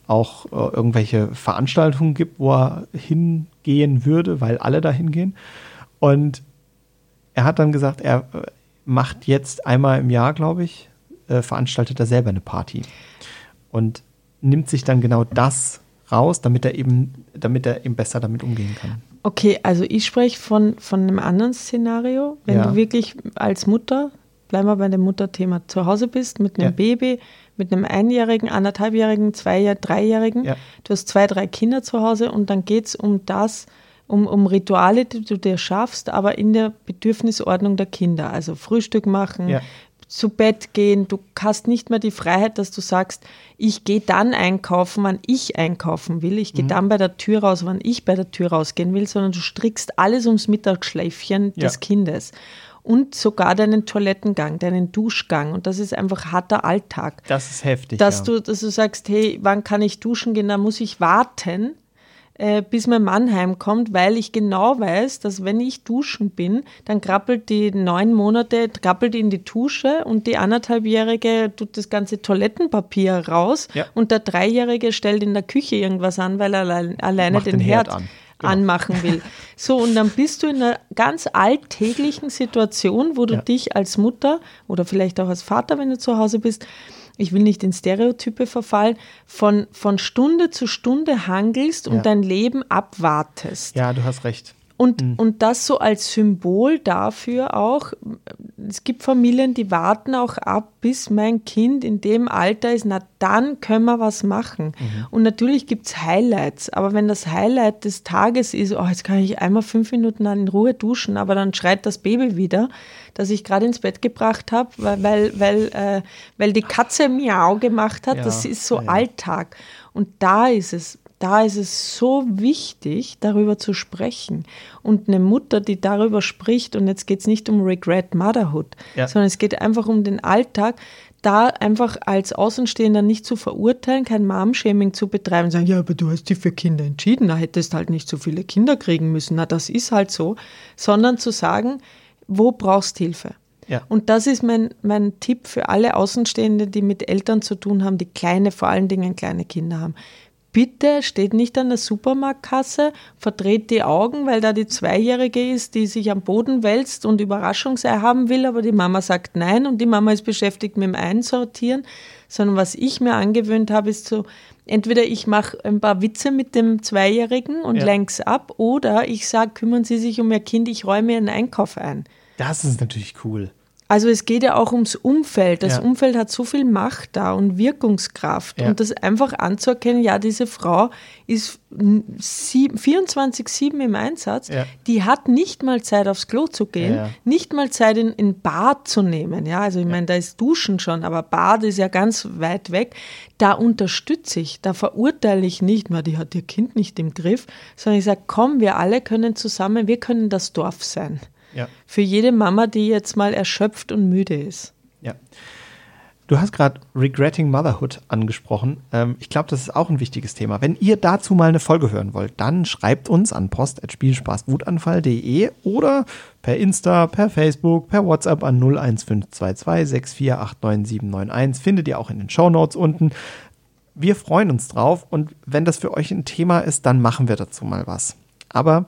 auch äh, irgendwelche Veranstaltungen gibt, wo er hingehen würde, weil alle da hingehen. Und er hat dann gesagt, er äh, macht jetzt einmal im Jahr, glaube ich, äh, veranstaltet er selber eine Party. Und nimmt sich dann genau das raus, damit er eben, damit er eben besser damit umgehen kann. Okay, also ich spreche von, von einem anderen Szenario. Wenn ja. du wirklich als Mutter, bleiben wir bei dem Mutterthema, zu Hause bist mit einem ja. Baby, mit einem Einjährigen, anderthalbjährigen, Zwei-, Dreijährigen. Ja. Du hast zwei, drei Kinder zu Hause und dann geht es um das, um, um Rituale, die du dir schaffst, aber in der Bedürfnisordnung der Kinder. Also Frühstück machen, ja. zu Bett gehen. Du hast nicht mehr die Freiheit, dass du sagst, ich gehe dann einkaufen, wann ich einkaufen will. Ich gehe mhm. dann bei der Tür raus, wann ich bei der Tür rausgehen will, sondern du strickst alles ums Mittagsschläfchen ja. des Kindes und sogar deinen Toilettengang, deinen Duschgang. Und das ist einfach harter Alltag. Das ist heftig. Dass, ja. du, dass du sagst, hey, wann kann ich duschen gehen? Da muss ich warten, äh, bis mein Mann heimkommt, weil ich genau weiß, dass wenn ich duschen bin, dann krabbelt die neun Monate, krabbelt in die Dusche und die anderthalbjährige tut das ganze Toilettenpapier raus ja. und der Dreijährige stellt in der Küche irgendwas an, weil er allein, alleine den, den, Herd, Herd an genau. anmachen will. [LAUGHS] So, und dann bist du in einer ganz alltäglichen Situation, wo du ja. dich als Mutter oder vielleicht auch als Vater, wenn du zu Hause bist, ich will nicht in Stereotype verfallen, von, von Stunde zu Stunde hangelst und ja. dein Leben abwartest. Ja, du hast recht. Und, mhm. und das so als Symbol dafür auch, es gibt Familien, die warten auch ab, bis mein Kind in dem Alter ist, na dann können wir was machen. Mhm. Und natürlich gibt es Highlights, aber wenn das Highlight des Tages ist, oh, jetzt kann ich einmal fünf Minuten in Ruhe duschen, aber dann schreit das Baby wieder, das ich gerade ins Bett gebracht habe, weil, weil, weil, äh, weil die Katze Miau gemacht hat, ja, das ist so ja, ja. Alltag. Und da ist es da ist es so wichtig, darüber zu sprechen. Und eine Mutter, die darüber spricht, und jetzt geht es nicht um Regret Motherhood, ja. sondern es geht einfach um den Alltag, da einfach als Außenstehender nicht zu verurteilen, kein Mom-Shaming zu betreiben, und sagen, ja, aber du hast dich für Kinder entschieden, da hättest halt nicht so viele Kinder kriegen müssen, na, das ist halt so, sondern zu sagen, wo brauchst Hilfe? Ja. Und das ist mein, mein Tipp für alle Außenstehende, die mit Eltern zu tun haben, die kleine, vor allen Dingen kleine Kinder haben bitte steht nicht an der Supermarktkasse, verdreht die Augen, weil da die Zweijährige ist, die sich am Boden wälzt und Überraschungsei haben will, aber die Mama sagt nein und die Mama ist beschäftigt mit dem Einsortieren, sondern was ich mir angewöhnt habe, ist so, entweder ich mache ein paar Witze mit dem Zweijährigen und ja. lenk's ab oder ich sage, kümmern Sie sich um Ihr Kind, ich räume Ihren Einkauf ein. Das ist natürlich cool. Also es geht ja auch ums Umfeld. Das Ja. Umfeld hat so viel Macht da und Wirkungskraft. Ja. Und das einfach anzuerkennen, ja, diese Frau ist n- sieb- 24-7 im Einsatz, Ja. die hat nicht mal Zeit aufs Klo zu gehen, nicht mal Zeit in, in Bad zu nehmen. Ja, also ich meine, da ist Duschen schon, aber Bad ist ja ganz weit weg. Da unterstütze ich, da verurteile ich nicht, mal, die hat ihr Kind nicht im Griff, sondern ich sage, komm, wir alle können zusammen, wir können das Dorf sein. Ja. Für jede Mama, die jetzt mal erschöpft und müde ist. Ja. Du hast gerade Regretting Motherhood angesprochen. Ähm, ich glaube, das ist auch ein wichtiges Thema. Wenn ihr dazu mal eine Folge hören wollt, dann schreibt uns an post.spielspaßwutanfall.de oder per Insta, per Facebook, per WhatsApp an 01522 6489791. Findet ihr auch in den Shownotes unten. Wir freuen uns drauf und wenn das für euch ein Thema ist, dann machen wir dazu mal was. Aber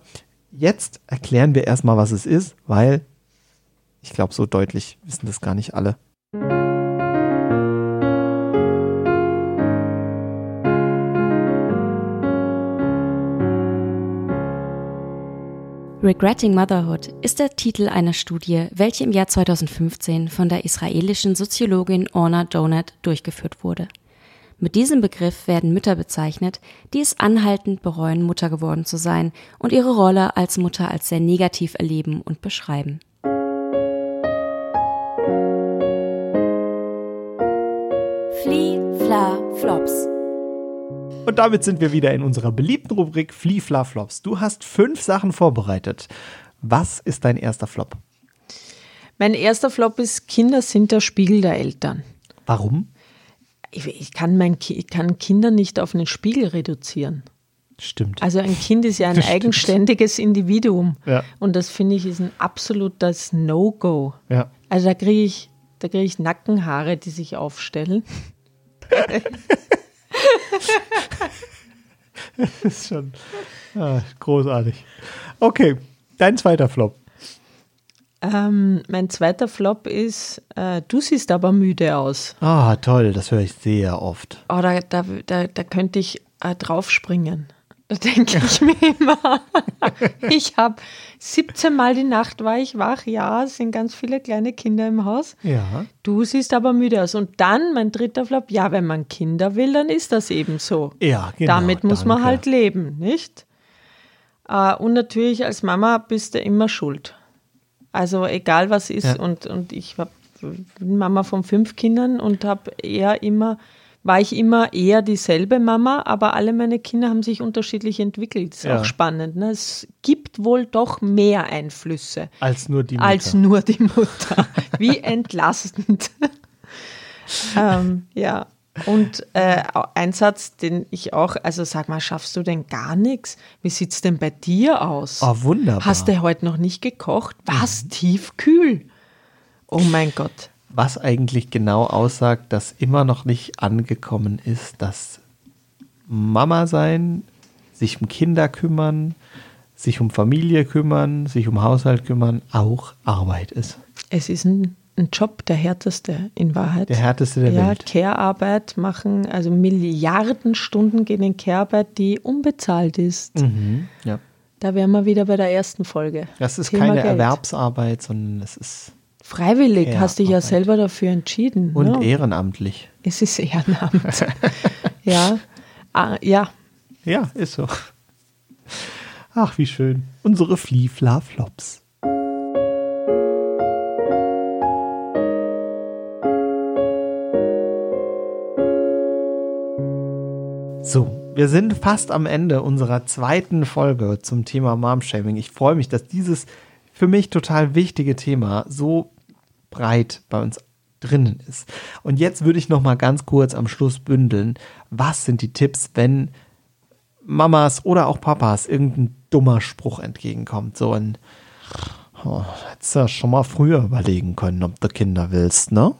jetzt erklären wir erstmal, was es ist, weil ich glaube, so deutlich wissen das gar nicht alle. Regretting Motherhood ist der Titel einer Studie, welche im Jahr 2015 von der israelischen Soziologin Orna Donat durchgeführt wurde. Mit diesem Begriff werden Mütter bezeichnet, die es anhaltend bereuen, Mutter geworden zu sein und ihre Rolle als Mutter als sehr negativ erleben und beschreiben. Flee, Fla, Flops. Und damit sind wir wieder in unserer beliebten Rubrik Flee Fla Flops. Du hast fünf Sachen vorbereitet. Was ist dein erster Flop? Mein erster Flop ist, Kinder sind der Spiegel der Eltern. Warum? Ich, ich, kann mein, ich kann Kinder nicht auf einen Spiegel reduzieren. Stimmt. Also ein Kind ist ja ein [LAUGHS] Das stimmt. eigenständiges Individuum. Ja. Und das finde ich ist ein absolutes No-Go. ja. Also da kriege ich, da kriege ich Nackenhaare, die sich aufstellen. [LAUGHS] Das ist schon ah, großartig. Okay, dein zweiter Flop. Ähm, mein zweiter Flop ist, äh, du siehst aber müde aus. Ah, toll, das höre ich sehr oft. Oh, da, da, da, da könnte ich äh, draufspringen. Da denke [LAUGHS] ich mir immer, [LAUGHS] ich habe 17 Mal die Nacht war ich wach. Ja, es sind ganz viele kleine Kinder im Haus. Ja. Du siehst aber müde aus. Und dann mein dritter Flop, ja, wenn man Kinder will, dann ist das eben so. Ja, genau. Damit muss man danke. halt leben, nicht? Äh, und natürlich als Mama bist du immer schuld. Also egal was ist. Ja. Und, und ich bin Mama von fünf Kindern und habe eher immer, war ich immer eher dieselbe Mama, aber alle meine Kinder haben sich unterschiedlich entwickelt. Ist Ja. auch spannend. Ne? Es gibt wohl doch mehr Einflüsse Als nur die Mutter. als nur die Mutter. [LAUGHS] Wie entlastend. [LAUGHS] ähm, ja. Und äh, ein Satz, den ich auch, also sag mal, schaffst du denn gar nichts? Wie sieht's denn bei dir aus? Oh, wunderbar. Hast du heute noch nicht gekocht? Was? Tiefkühl? Oh mein Gott. Was eigentlich genau aussagt, dass immer noch nicht angekommen ist, dass Mama sein, sich um Kinder kümmern, sich um Familie kümmern, sich um Haushalt kümmern, auch Arbeit ist. Es ist ein, ein Job, der härteste in Wahrheit. Der härteste der ja, Welt. Care-Arbeit machen, also Milliarden Stunden gehen in Care-Arbeit, die unbezahlt ist. Mhm. Ja. Da wären wir wieder bei der ersten Folge. Das ist Thema keine Geld. Erwerbsarbeit, sondern es ist Freiwillig, hast dich ja selber dafür entschieden. und ne? ehrenamtlich. Es ist Ehrenamt. [LAUGHS] ja. Ah, ja, Ja, ist so. Ach, wie schön. Unsere Fliefla-Flops. Wir sind fast am Ende unserer zweiten Folge zum Thema Mom-Shaming. Ich freue mich, dass dieses für mich total wichtige Thema so breit bei uns drinnen ist. Und jetzt würde ich noch mal ganz kurz am Schluss bündeln. Was sind die Tipps, wenn Mamas oder auch Papas irgendein dummer Spruch entgegenkommt? So ein, oh, hättest du ja schon mal früher überlegen können, ob du Kinder willst, ne?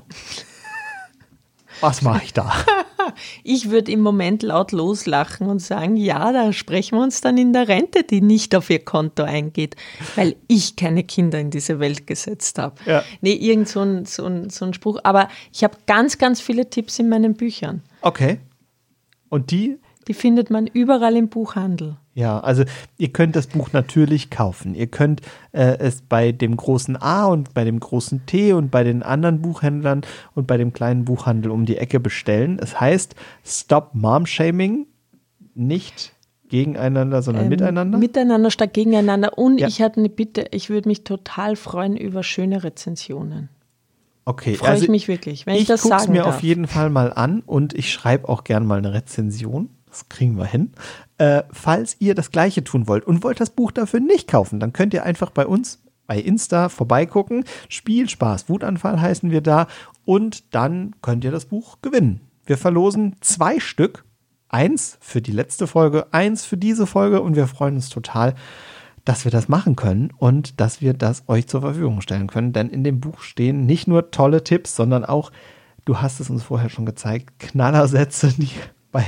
[LAUGHS] Was mache ich da? [LAUGHS] [LAUGHS] ich würde im Moment laut loslachen und sagen, ja, da sprechen wir uns dann in der Rente, die nicht auf ihr Konto eingeht, weil ich keine Kinder in diese Welt gesetzt habe. Ja. Nee, irgend so ein, so, ein, so ein Spruch. Aber ich habe ganz, ganz viele Tipps in meinen Büchern. Okay. Und die? Die findet man überall im Buchhandel. Ja, also ihr könnt das Buch natürlich kaufen. Ihr könnt äh, es bei dem großen A und bei dem großen T und bei den anderen Buchhändlern und bei dem kleinen Buchhandel um die Ecke bestellen. Es heißt Stop Mom Shaming, nicht gegeneinander, sondern ähm, miteinander. Miteinander statt gegeneinander. Und ja. ich hatte eine Bitte, ich würde mich total freuen über schöne Rezensionen. Okay, freue also ich mich wirklich, wenn ich, ich das sagen Ich gucke es mir auf jeden Fall mal an und ich schreibe auch gern mal eine Rezension. Das kriegen wir hin. Äh, falls ihr das gleiche tun wollt und wollt das Buch dafür nicht kaufen, dann könnt ihr einfach bei uns bei Insta vorbeigucken. Spiel, Spaß, Wutanfall heißen wir da. Und dann könnt ihr das Buch gewinnen. Wir verlosen zwei Stück. Eins für die letzte Folge, eins für diese Folge. Und wir freuen uns total, dass wir das machen können und dass wir das euch zur Verfügung stellen können. Denn in dem Buch stehen nicht nur tolle Tipps, sondern auch, du hast es uns vorher schon gezeigt, Knallersätze, die [LAUGHS] bei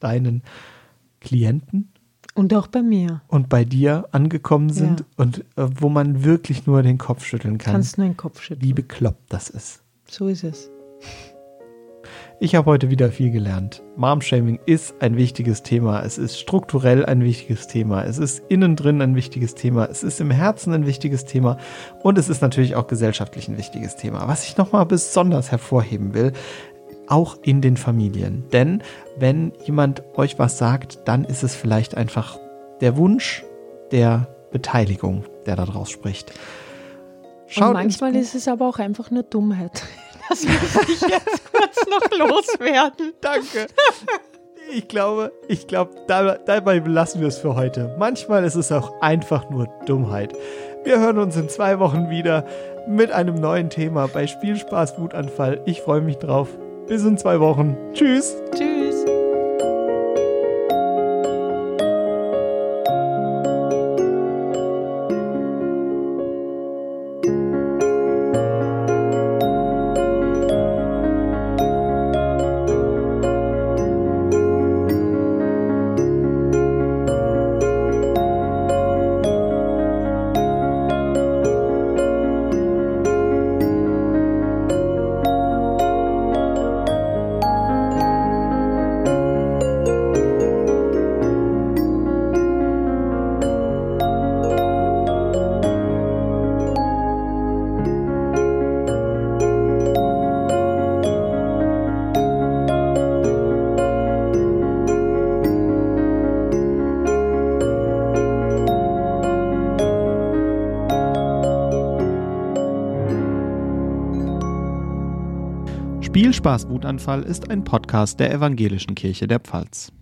deinen Klienten und auch bei mir. Und bei dir angekommen sind ja. und äh, wo man wirklich nur den Kopf schütteln kann. Kannst nur den Kopf schütteln. Wie bekloppt das ist. So ist es. Ich habe heute wieder viel gelernt. Momshaming ist ein wichtiges Thema. Es ist strukturell ein wichtiges Thema. Es ist innen drin ein wichtiges Thema. Es ist im Herzen ein wichtiges Thema. Und es ist natürlich auch gesellschaftlich ein wichtiges Thema. Was ich nochmal besonders hervorheben will, auch in den Familien. Denn wenn jemand euch was sagt, dann ist es vielleicht einfach der Wunsch der Beteiligung, der daraus spricht. Schaut Und manchmal ist es aber auch einfach nur Dummheit. [LAUGHS] Das muss ich jetzt kurz noch loswerden. Danke. Ich glaube, ich glaube, dabei belassen wir es für heute. Manchmal ist es auch einfach nur Dummheit. Wir hören uns in zwei Wochen wieder mit einem neuen Thema bei Spielspaß Wutanfall. Ich freue mich drauf. Bis in zwei Wochen. Tschüss. Tschüss. Spielspaß Wutanfall ist ein Podcast der Evangelischen Kirche der Pfalz.